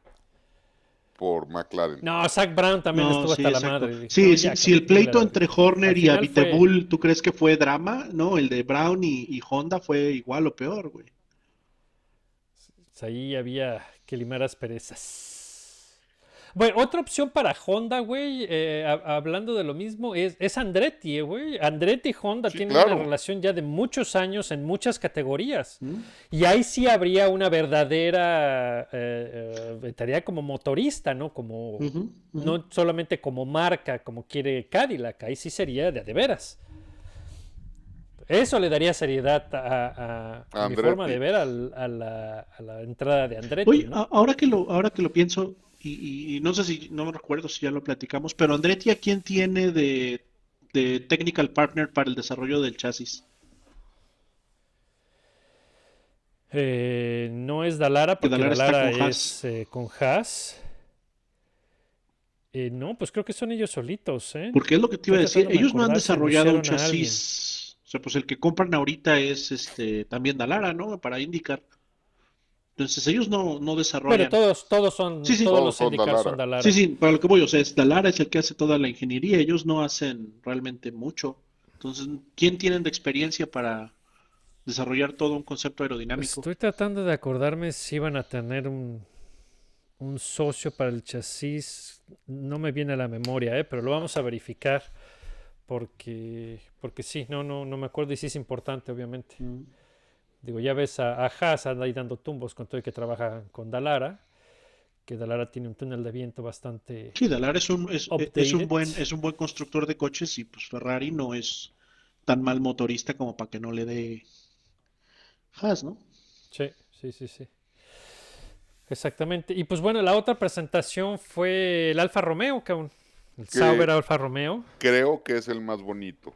por McLaren. No, Zach Brown también No, estuvo sí, hasta la madre. Sí, "No, sí, ya, si el pleito entre Horner y final fue- Abitebull, ¿tú crees que fue drama? No, el de Brown y, y Honda fue igual o peor, güey. Pues ahí había que limar asperezas. Bueno, otra opción para Honda, güey, eh, ha- hablando de lo mismo, es, es Andretti, eh, güey. Andretti y Honda Sí, tienen claro. una relación ya de muchos años en muchas categorías. ¿Mm? Y ahí sí habría una verdadera, eh, eh, estaría como motorista, ¿no? Como, no solamente como marca, como quiere Cadillac, ahí sí sería de a de veras. Eso le daría seriedad a, a- a mi forma de ver al- a, la, a la entrada de Andretti. Oye, ahora que lo, ahora que lo pienso, y, y- no sé si, no me recuerdo si ya lo platicamos, pero Andretti, ¿a quién tiene de, de Technical Partner para el desarrollo del chasis? Eh, no es Dalara, porque Dalara con es eh, con Haas. Eh, no, pues creo que son ellos solitos, ¿eh? Porque es lo que te iba a decir, ellos no han desarrollado un chasis, o sea, pues el que compran ahorita es este también Dalara, ¿no? Para indicar. Entonces ellos no, no desarrollan. Pero todos, todos son, Sí, sí. todos Todos los son sindicatos son. Dallara. Sí, sí, para lo que voy, o sea, es Dalara es el que hace toda la ingeniería, ellos no hacen realmente mucho. Entonces, ¿quién tienen de experiencia para desarrollar todo un concepto aerodinámico? Estoy tratando de acordarme si iban a tener un, un socio para el chasis. No me viene a la memoria, ¿eh? pero lo vamos a verificar. Porque, porque sí, no, no, no me acuerdo y sí es importante, obviamente. Mm. Digo, ya ves a, a Haas anda ahí dando tumbos con todo el que trabaja con Dalara. Que Dalara tiene un túnel de viento bastante. Sí, Dalara es un, es, es un buen, es un buen constructor de coches y pues Ferrari no es tan mal motorista como para que no le dé Haas, ¿no? Sí, sí, sí, sí. Exactamente. Y pues bueno, la otra presentación fue el Alfa Romeo, cabrón. El Que- Sauber Alfa Romeo. Creo que es el más bonito.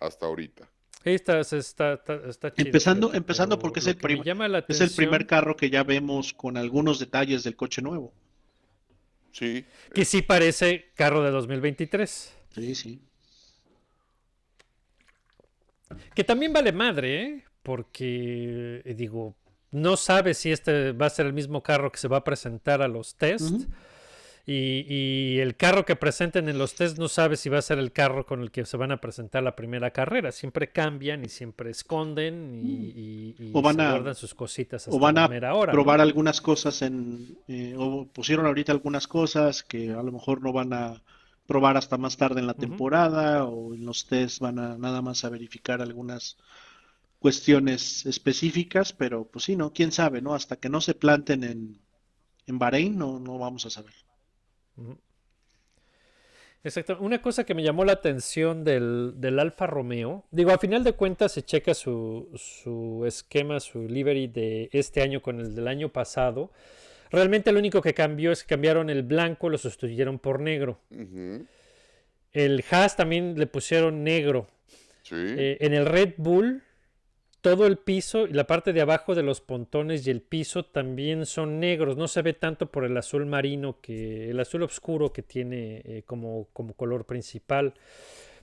Hasta ahorita. Sí, está, está, está, está chido, Empezando- empezando porque es el que me prim- llama la Es el primer carro que ya vemos con algunos detalles del coche nuevo. Sí. Que sí parece carro de 2023. Sí, sí. Que también vale madre, ¿eh? Porque, digo, no sabe si este va a ser el mismo carro que se va a presentar a los test. Y, y el carro que presenten en los test no sabe si va a ser el carro con el que se van a presentar la primera carrera. Siempre cambian y siempre esconden y, y- y O van se a- guardan sus cositas O hasta van la a mera hora, ¿no? probar algunas cosas en, eh, o pusieron ahorita algunas cosas que a lo mejor no van a probar hasta más tarde en la temporada o en los test van a nada más a verificar algunas cuestiones específicas, pero pues sí, ¿no? ¿Quién sabe, no? Hasta que no se planten en, en Bahrein no, no vamos a saber. Exacto. Una cosa que me llamó la atención del, del Alfa Romeo, digo, a final de cuentas se checa su, su esquema, su livery de este año con el del año pasado. Realmente lo único que cambió es que cambiaron el blanco, lo sustituyeron por negro. El Haas también le pusieron negro. Sí. Eh, en el Red Bull, todo el piso y la parte de abajo de los pontones y el piso también son negros. No se ve tanto por el azul marino que el azul oscuro que tiene eh, como, como color principal.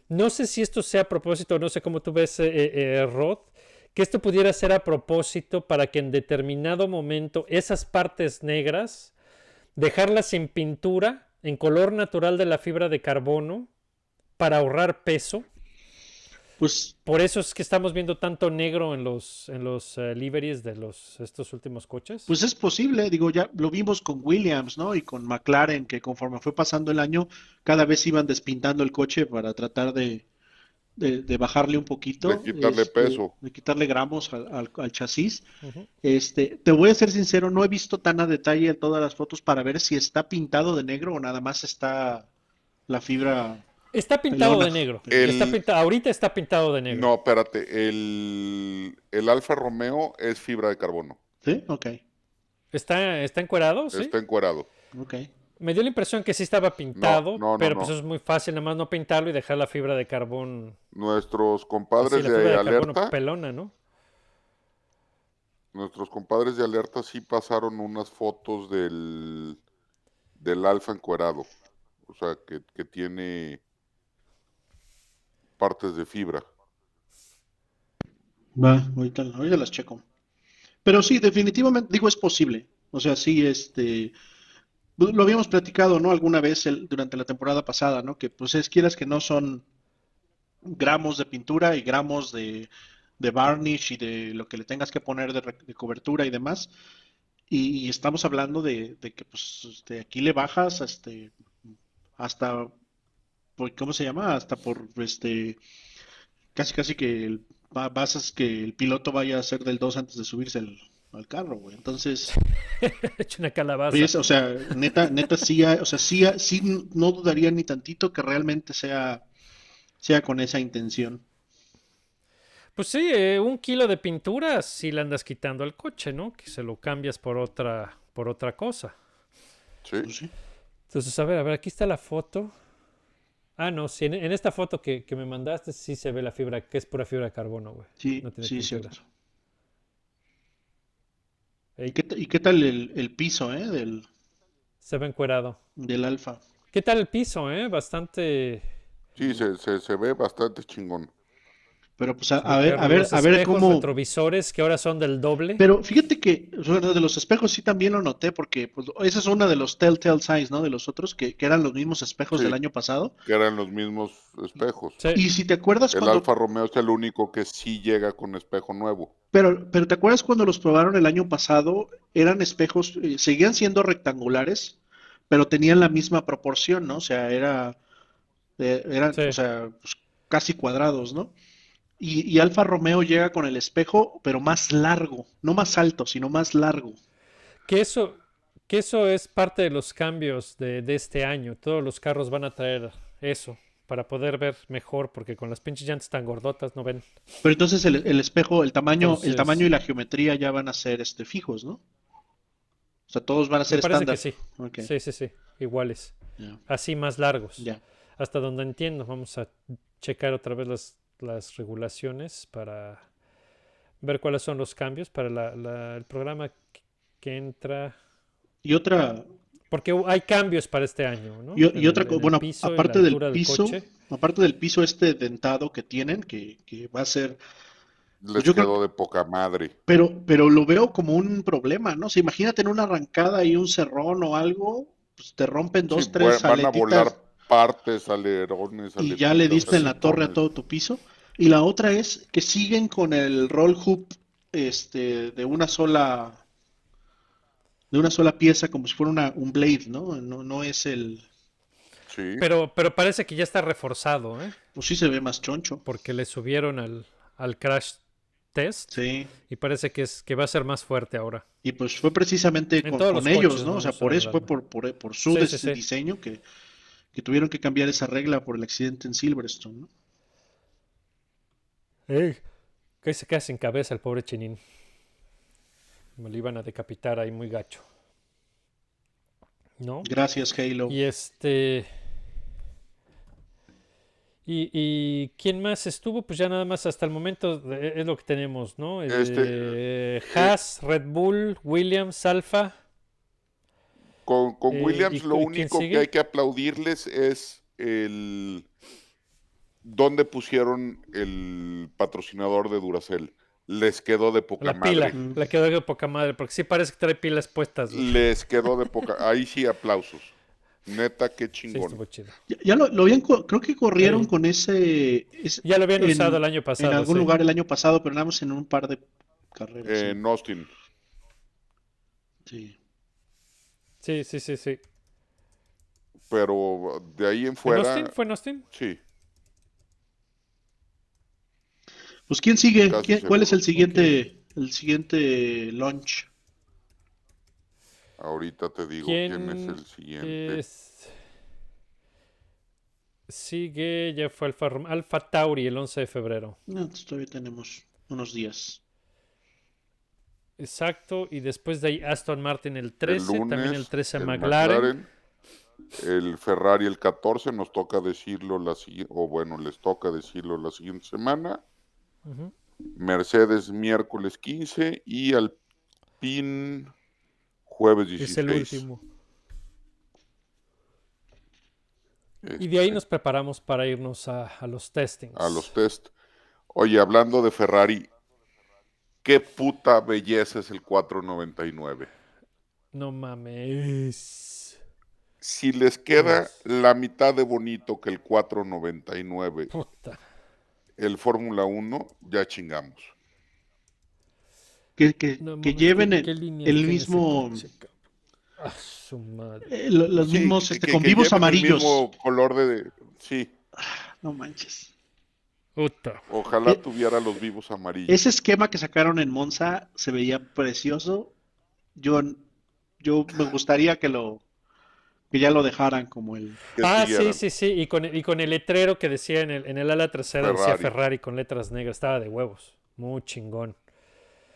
No sé si esto sea a propósito, no sé cómo tú ves, eh, eh, Rod, que esto pudiera ser a propósito para que en determinado momento esas partes negras, dejarlas sin pintura, en color natural de la fibra de carbono, para ahorrar peso. Pues Por eso es que estamos viendo tanto negro en los, en los eh, liveries de los, estos últimos coches. Pues es posible, digo, ya lo vimos con Williams, ¿no? Y con McLaren, que conforme fue pasando el año, cada vez iban despintando el coche para tratar de, de, de bajarle un poquito, De quitarle este, peso. de quitarle gramos al, al- al chasis. Este, te voy a ser sincero, no he visto tan a detalle todas las fotos para ver si está pintado de negro o nada más está la fibra. Está pintado de negro. El- Está pinta- ahorita está pintado de negro. No, espérate. El, el Alfa Romeo es fibra de carbono. ¿Sí? Ok, ¿Está, está encuerado? ¿sí? Está encuerado. ok. Me dio la impresión que sí estaba pintado, no, no, pero no. pues es muy fácil, nada más no pintarlo y dejar la fibra de carbón. Nuestros así, compadres la de fibra de carbono alerta, pelona, ¿no? nuestros compadres de alerta sí pasaron unas fotos del, del Alfa encuerado. O sea, que, que tiene partes de fibra. Va, ahorita, ahorita las checo. Pero sí, definitivamente, digo, es posible. O sea, sí, este, lo habíamos platicado, ¿no? Alguna vez durante la temporada pasada, ¿no? Que pues es, quieras que no son gramos de pintura y gramos de, de varnish y de lo que le tengas que poner de, de cobertura y demás. Y, estamos hablando de, de que pues este, aquí le bajas este, hasta, por- ¿cómo se llama? Hasta por este, casi casi que el, va- vas a que el piloto vaya a hacer del 2 antes de subirse al, al carro, güey. Entonces, He hecho una calabaza. o sea, neta, neta sí, o sea, sí, sí no dudaría ni tantito que realmente sea, sea con esa intención. Pues sí, eh, un kilo de pintura sí le andas quitando al coche, ¿no? Que se lo cambias por otra, por otra cosa. ¿Sí? Pues sí. Entonces, a ver, a ver, aquí está la foto. Ah, no, sí, en, en esta foto que, que me mandaste sí se ve la fibra, que es pura fibra de carbono, güey. Sí, No tiene sí, pintura. cierto. ¿Y qué, y qué tal el, el piso, eh, del, se ve encuerado. del Alfa? ¿Qué tal el piso, eh? Bastante... Sí, se, se, se ve bastante chingón. Pero pues a, a ver, a ver, los a ver cómo. retrovisores que ahora son del doble. Pero fíjate que de los espejos sí también lo noté, porque pues, esa es una de los telltale signs, ¿no? De los otros, que, que eran los mismos espejos Sí. del año pasado. Que eran los mismos espejos. Sí. Y si te acuerdas El cuando. Alfa Romeo es el único que sí llega con espejo nuevo. Pero, pero ¿te acuerdas cuando los probaron el año pasado? Eran espejos, eh, seguían siendo rectangulares, pero tenían la misma proporción, ¿no? O sea, era, eh, eran, Sí. o sea, pues, casi cuadrados, ¿no? Y, y Alfa Romeo llega con el espejo, pero más largo, no más alto, sino más largo. Que eso, que eso es parte de los cambios de, de este año. Todos los carros van a traer eso para poder ver mejor, porque con las pinches llantas tan gordotas no ven. Pero entonces el, el espejo, el tamaño, el tamaño y la geometría ya van a ser este, fijos, ¿no? O sea, todos van a ser estándar. sí. Ok, Sí, sí, sí. Iguales. Así más largos. ya. Hasta donde entiendo. Vamos a checar otra vez las, las regulaciones para ver cuáles son los cambios para la- la- el programa que- entra. Y otra, Porque hay cambios para este año, ¿no? Y, otra el- el bueno, piso, aparte del piso, aparte del piso este dentado que tienen, que, que va a ser, Les yo creo- quedó de poca madre. pero, pero lo veo como un problema, ¿no? O sea, imagínate en una arrancada y un cerrón o algo, pues te rompen dos, Sí, tres van a volar partes, alerones, y ya le diste en la torre a todo tu piso. Y la otra es que siguen con el roll hoop este, de una sola, de una sola pieza, como si fuera una, un blade, ¿no? No, no es el, Sí. Pero, pero parece que ya está reforzado, ¿eh? pues sí se ve más choncho. Porque le subieron al, al crash test Sí. y parece que, es, que va a ser más fuerte ahora. Y pues fue precisamente En con, ellos, coches, ¿no? ¿no? O sea, por eso fue por, por, por su sí, sí. diseño que, que tuvieron que cambiar esa regla por el accidente en Silverstone, ¿no? Ey, que se queda sin cabeza el pobre Chinín. Me lo iban a decapitar ahí muy gacho. ¿No? Gracias, Halo. Y este. Y, y quién más estuvo? Pues ya nada más hasta el momento es lo que tenemos, ¿no? Este, Eh, Haas, Red Bull, Williams, Alfa. Con, con Eh, ¿y Williams lo único que hay que aplaudirles es el dónde pusieron el patrocinador de Duracell. Les quedó de poca La pila, madre. Mm. la quedó de poca madre, porque sí parece que trae pilas puestas. Les quedó de poca. Ahí sí aplausos. Neta, qué chingón. Ya, ya lo, lo habían, creo que corrieron Sí. con ese, ese- Ya lo habían en- usado el año pasado. en algún sí. lugar el año pasado, pero nada más en un par de carreras. sí. en Austin. Sí. Sí, sí, sí, sí. Pero de ahí en ¿En fuera, Austin? ¿Fue en Austin? sí. Pues ¿quién sigue? Casi ¿Quién- ¿Cuál es el siguiente, el siguiente launch? Ahorita te digo ¿Quién quién, es el siguiente. es? Sigue, ya fue Alfa, Alfa Tauri el 11 de febrero. No, todavía tenemos unos días. Exacto, y después de ahí Aston Martin el 13, el lunes, también el 13 el McLaren. el Ferrari el 14, nos toca decirlo la o bueno, les toca decirlo la siguiente semana. Mercedes miércoles 15 y Alpine jueves 16. Es el último. Y de ahí nos preparamos para irnos a, a los testings. a los test. Oye, hablando de Ferrari, qué puta belleza es el 499. No mames. Si les queda la mitad de bonito que el 499, Puta. el Fórmula 1, ya chingamos. Que, que, No que lleven ¿qué- el, mismo? Ah, su madre. eh, lo- los Sí, mismos que- este, que- con que vivos lleven el amarillos. mismo color de, sí, No manches. Ojalá Eh, tuviera los vivos amarillos. Ese esquema que sacaron en Monza se veía precioso. Yo, yo me gustaría que lo que ya lo dejaran como el Ah, siguieran. sí, sí, sí. Y con, el- y con el letrero que decía en el, en el ala trasera, decía Ferrari. Ferrari con letras negras. Estaba de huevos. Muy chingón.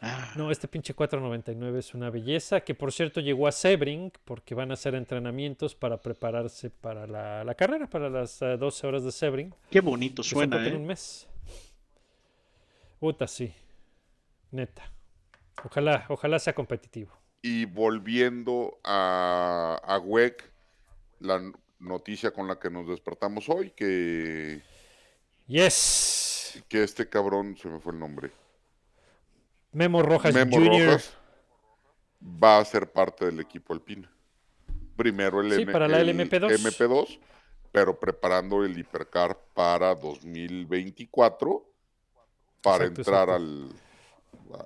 Ah, No, este pinche 499 es una belleza. Que por cierto llegó a Sebring porque van a hacer entrenamientos para prepararse para la, la carrera, para las eh, 12 horas de Sebring. qué bonito suena, que en un ¿eh? mes. Puta, sí. Neta. Ojalá, ojalá sea competitivo. Y volviendo a, a WEC, la noticia con la que nos despertamos hoy, que Yes. que este cabrón, se me fue el nombre. Memo Rojas Memo Jr. Rojas va a ser parte del equipo alpino. Primero el, Sí, M- para la el LMP2. MP2, pero preparando el hipercar para 2024 para Exacto, entrar exacto. al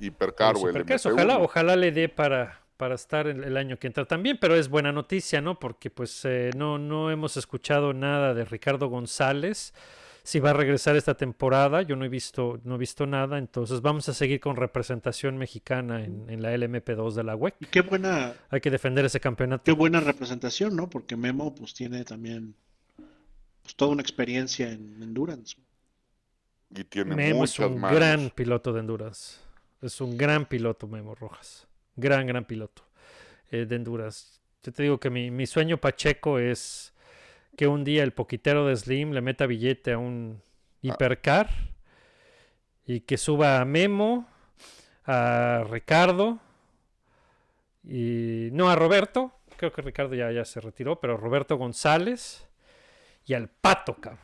hipercar o el Supercars, MP1. ojalá, ojalá le dé para, para estar el, el año que entra también, pero es buena noticia, ¿no? Porque pues eh, no, no hemos escuchado nada de Ricardo González. Si va a regresar esta temporada, yo no he visto, no he visto nada, entonces vamos a seguir con representación mexicana en, en la LMP2 de la WEC. Y qué buena, Hay que defender ese campeonato. qué buena representación, ¿no? Porque Memo pues tiene también pues, toda una experiencia en endurance. Y tiene Memo es un manos. gran piloto de endurance. Es un gran piloto, Memo Rojas. Gran, gran piloto eh, de endurance. Yo te digo que mi, mi sueño Pacheco es que un día el poquitero de Slim le meta billete a un hipercar y que suba a Memo, a Ricardo y no a Roberto. Creo que Ricardo ya, ya se retiró, pero Roberto González y al Pato, cabrón.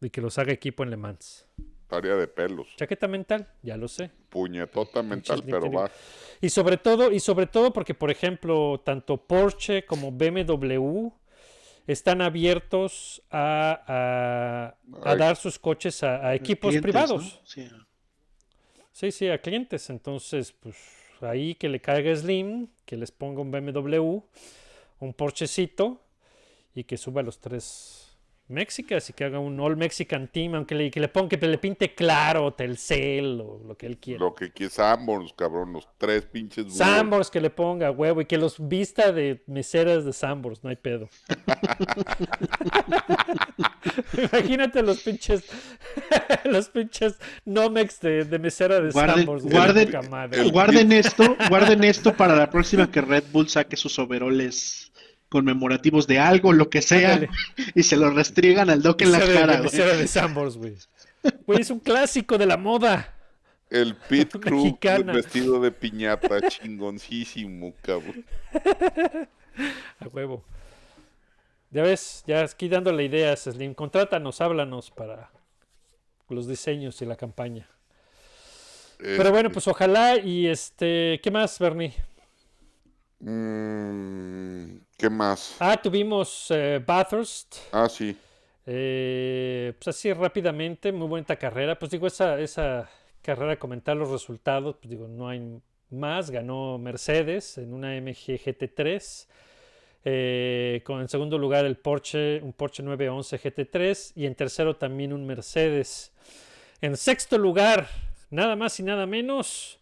Y que los haga equipo en Le Mans. Tarea de pelos. Chaqueta mental, ya lo sé. Puñetota mental, pero va. Y sobre todo, y sobre todo porque, por ejemplo, tanto Porsche como BMW están abiertos a, a- a Ay. dar sus coches a, a equipos Clientes, privados. ¿no? Sí. Sí, sí, a clientes. Entonces, pues ahí que le caiga Slim, que les ponga un BMW, un Porschecito y que suba los tres Mexicas y que haga un All Mexican Team, aunque le, que le ponga, que le pinte claro, Telcel o lo que él quiera. Lo que quiere Sanborns, cabrón, los tres pinches burros. Sambors que le ponga huevo y que los vista de meseras de Sambors, no hay pedo. Imagínate los pinches, los pinches Nomex de, de mesera de Guarden- Guarden esto, guarden esto para la próxima que Red Bull saque sus overoles conmemorativos de algo, lo que sea, Ándale. y se lo restriegan al Doc en la cara, de de Sambors, güey. Güey, es un clásico de la moda. El pit crew vestido de piñata, chingoncísimo, cabrón. A huevo. Ya ves, ya aquí dándole ideas, Slim. Contrátanos, háblanos para los diseños y la campaña. Pero bueno, Este, pues ojalá y este, ¿qué más, Bernie? Mm, ¿Qué más? Ah, tuvimos eh, Bathurst. Ah, sí. eh, pues así rápidamente, muy bonita carrera. Pues digo, esa, esa carrera, comentar los resultados, pues digo, no hay más. Ganó Mercedes en una MG GT3. eh, con en segundo lugar el Porsche, un Porsche 911 GT3. Y en tercero también un Mercedes. En sexto lugar, nada más y nada menos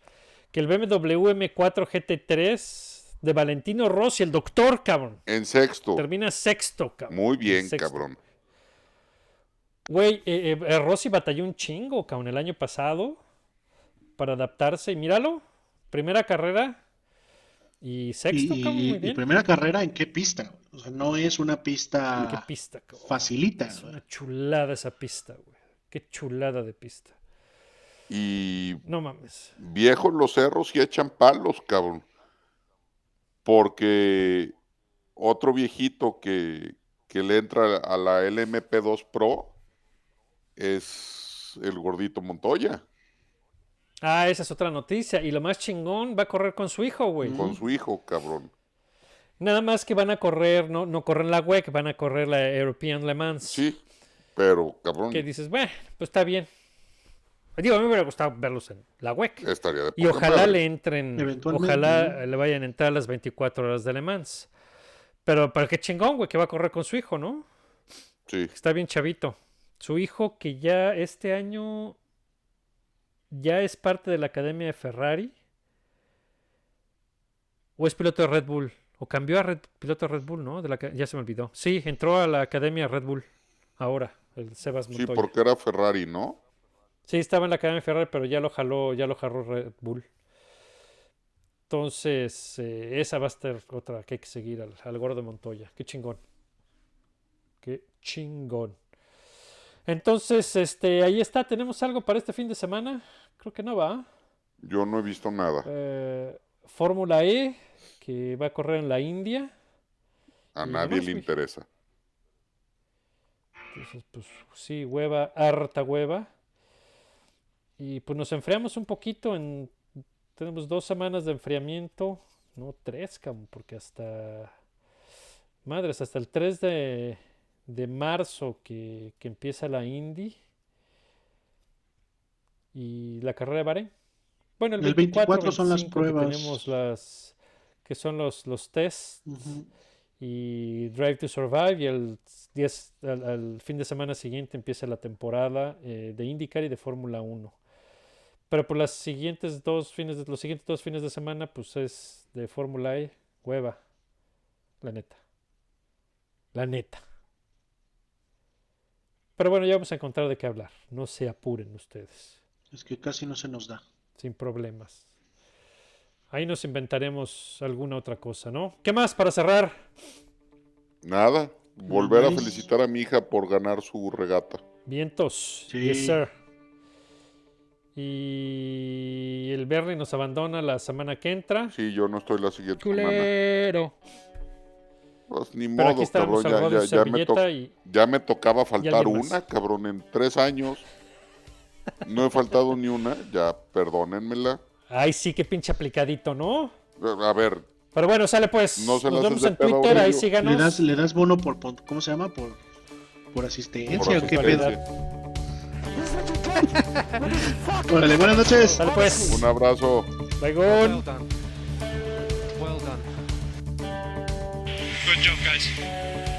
que el BMW M4 GT3 de Valentino Rossi, el doctor, cabrón. En sexto. Termina sexto, cabrón. Muy bien, Sexto. cabrón. Güey, eh, eh, Rossi batalló un chingo, cabrón, el año pasado para adaptarse. Y míralo, primera carrera y sexto, Y, cabrón, y- muy y bien. primera carrera, ¿en qué pista? O sea, no es una Qué pista pista, cabrón. facilita. Es una chulada esa pista, güey. Qué chulada de pista. Y No mames. viejos los cerros y echan palos, cabrón. Porque otro viejito que, que le entra a la LMP2 Pro es el gordito Montoya, Ah, esa es otra noticia. Y lo más chingón, va a correr con su hijo, güey. con su hijo, cabrón. Nada más que van a correr, no, no corren la WEC, van a correr la European Le Mans. Sí, pero, cabrón, Que dices, bueno, pues está bien. Digo, a mí me hubiera gustado verlos en la WEC. estaría de Y ojalá madre. le entren, ojalá le vayan a entrar las 24 horas de Le Mans. Pero para qué chingón, güey, que va a correr con su hijo, ¿no? Sí, Está bien chavito. Su hijo que ya este año ya es parte de la academia de Ferrari. O es piloto de Red Bull. O cambió a Red- piloto de Red Bull, ¿no? De la, ca- ya se me olvidó. Sí, entró a la academia Red Bull. Ahora, el Sebas sí, Montoya. porque era Ferrari, ¿no? Sí, estaba en la academia Ferrari, pero ya lo jaló, ya lo jaló Red Bull. Entonces, eh, esa va a ser otra que hay que seguir al, al gordo Montoya. Qué chingón. Qué chingón. Entonces, este, ahí está. ¿Tenemos algo para este fin de semana? Creo que no va. Yo no he visto nada. Eh, Fórmula E, que va a correr en la India. A y nadie demás, le interesa. Entonces, pues sí, hueva, harta hueva. Y pues nos enfriamos un poquito en... Tenemos dos semanas de enfriamiento. No, tres, porque hasta... Madres, hasta el 3 de, de marzo que, que empieza la Indy. Y la carrera de Bahrein. Bueno, el El 24, 24 son las 25 que pruebas. tenemos las... Que son los, los tests y Drive to Survive y el 10, al, al fin de semana siguiente empieza la temporada eh, de IndyCar y de Fórmula 1. Pero por las siguientes dos fines de, los siguientes dos fines de semana pues es de Fórmula E, hueva. La neta. La neta. Pero bueno, ya vamos a encontrar de qué hablar. No se apuren ustedes. Es que casi no se nos da. Sin problemas. Ahí nos inventaremos alguna otra cosa, ¿no? ¿Qué más para cerrar? Nada. Volver a felicitar a mi hija por ganar su regata. Vientos. Sí. Yes, sir. Y el Berry nos abandona la semana que entra. Sí, yo no estoy la siguiente semana. Culero. Pues ni Pero aquí modo, cabrón. Ya, ya- ya me to- y ya me tocaba faltar una, cabrón, en tres años. No he faltado ni una, ya perdónenmela. ay sí, qué pinche aplicadito, ¿no? A ver, Pero bueno, sale pues. No se Nos vemos en Twitter, ahí síganos. ¿Le das, ¿Le das bono por, por- ¿cómo se llama? Por, por asistencia por o qué pedo? Órale, buenas noches. Sale pues. Un abrazo. Bye, Well good. done. Well done. Good job, guys.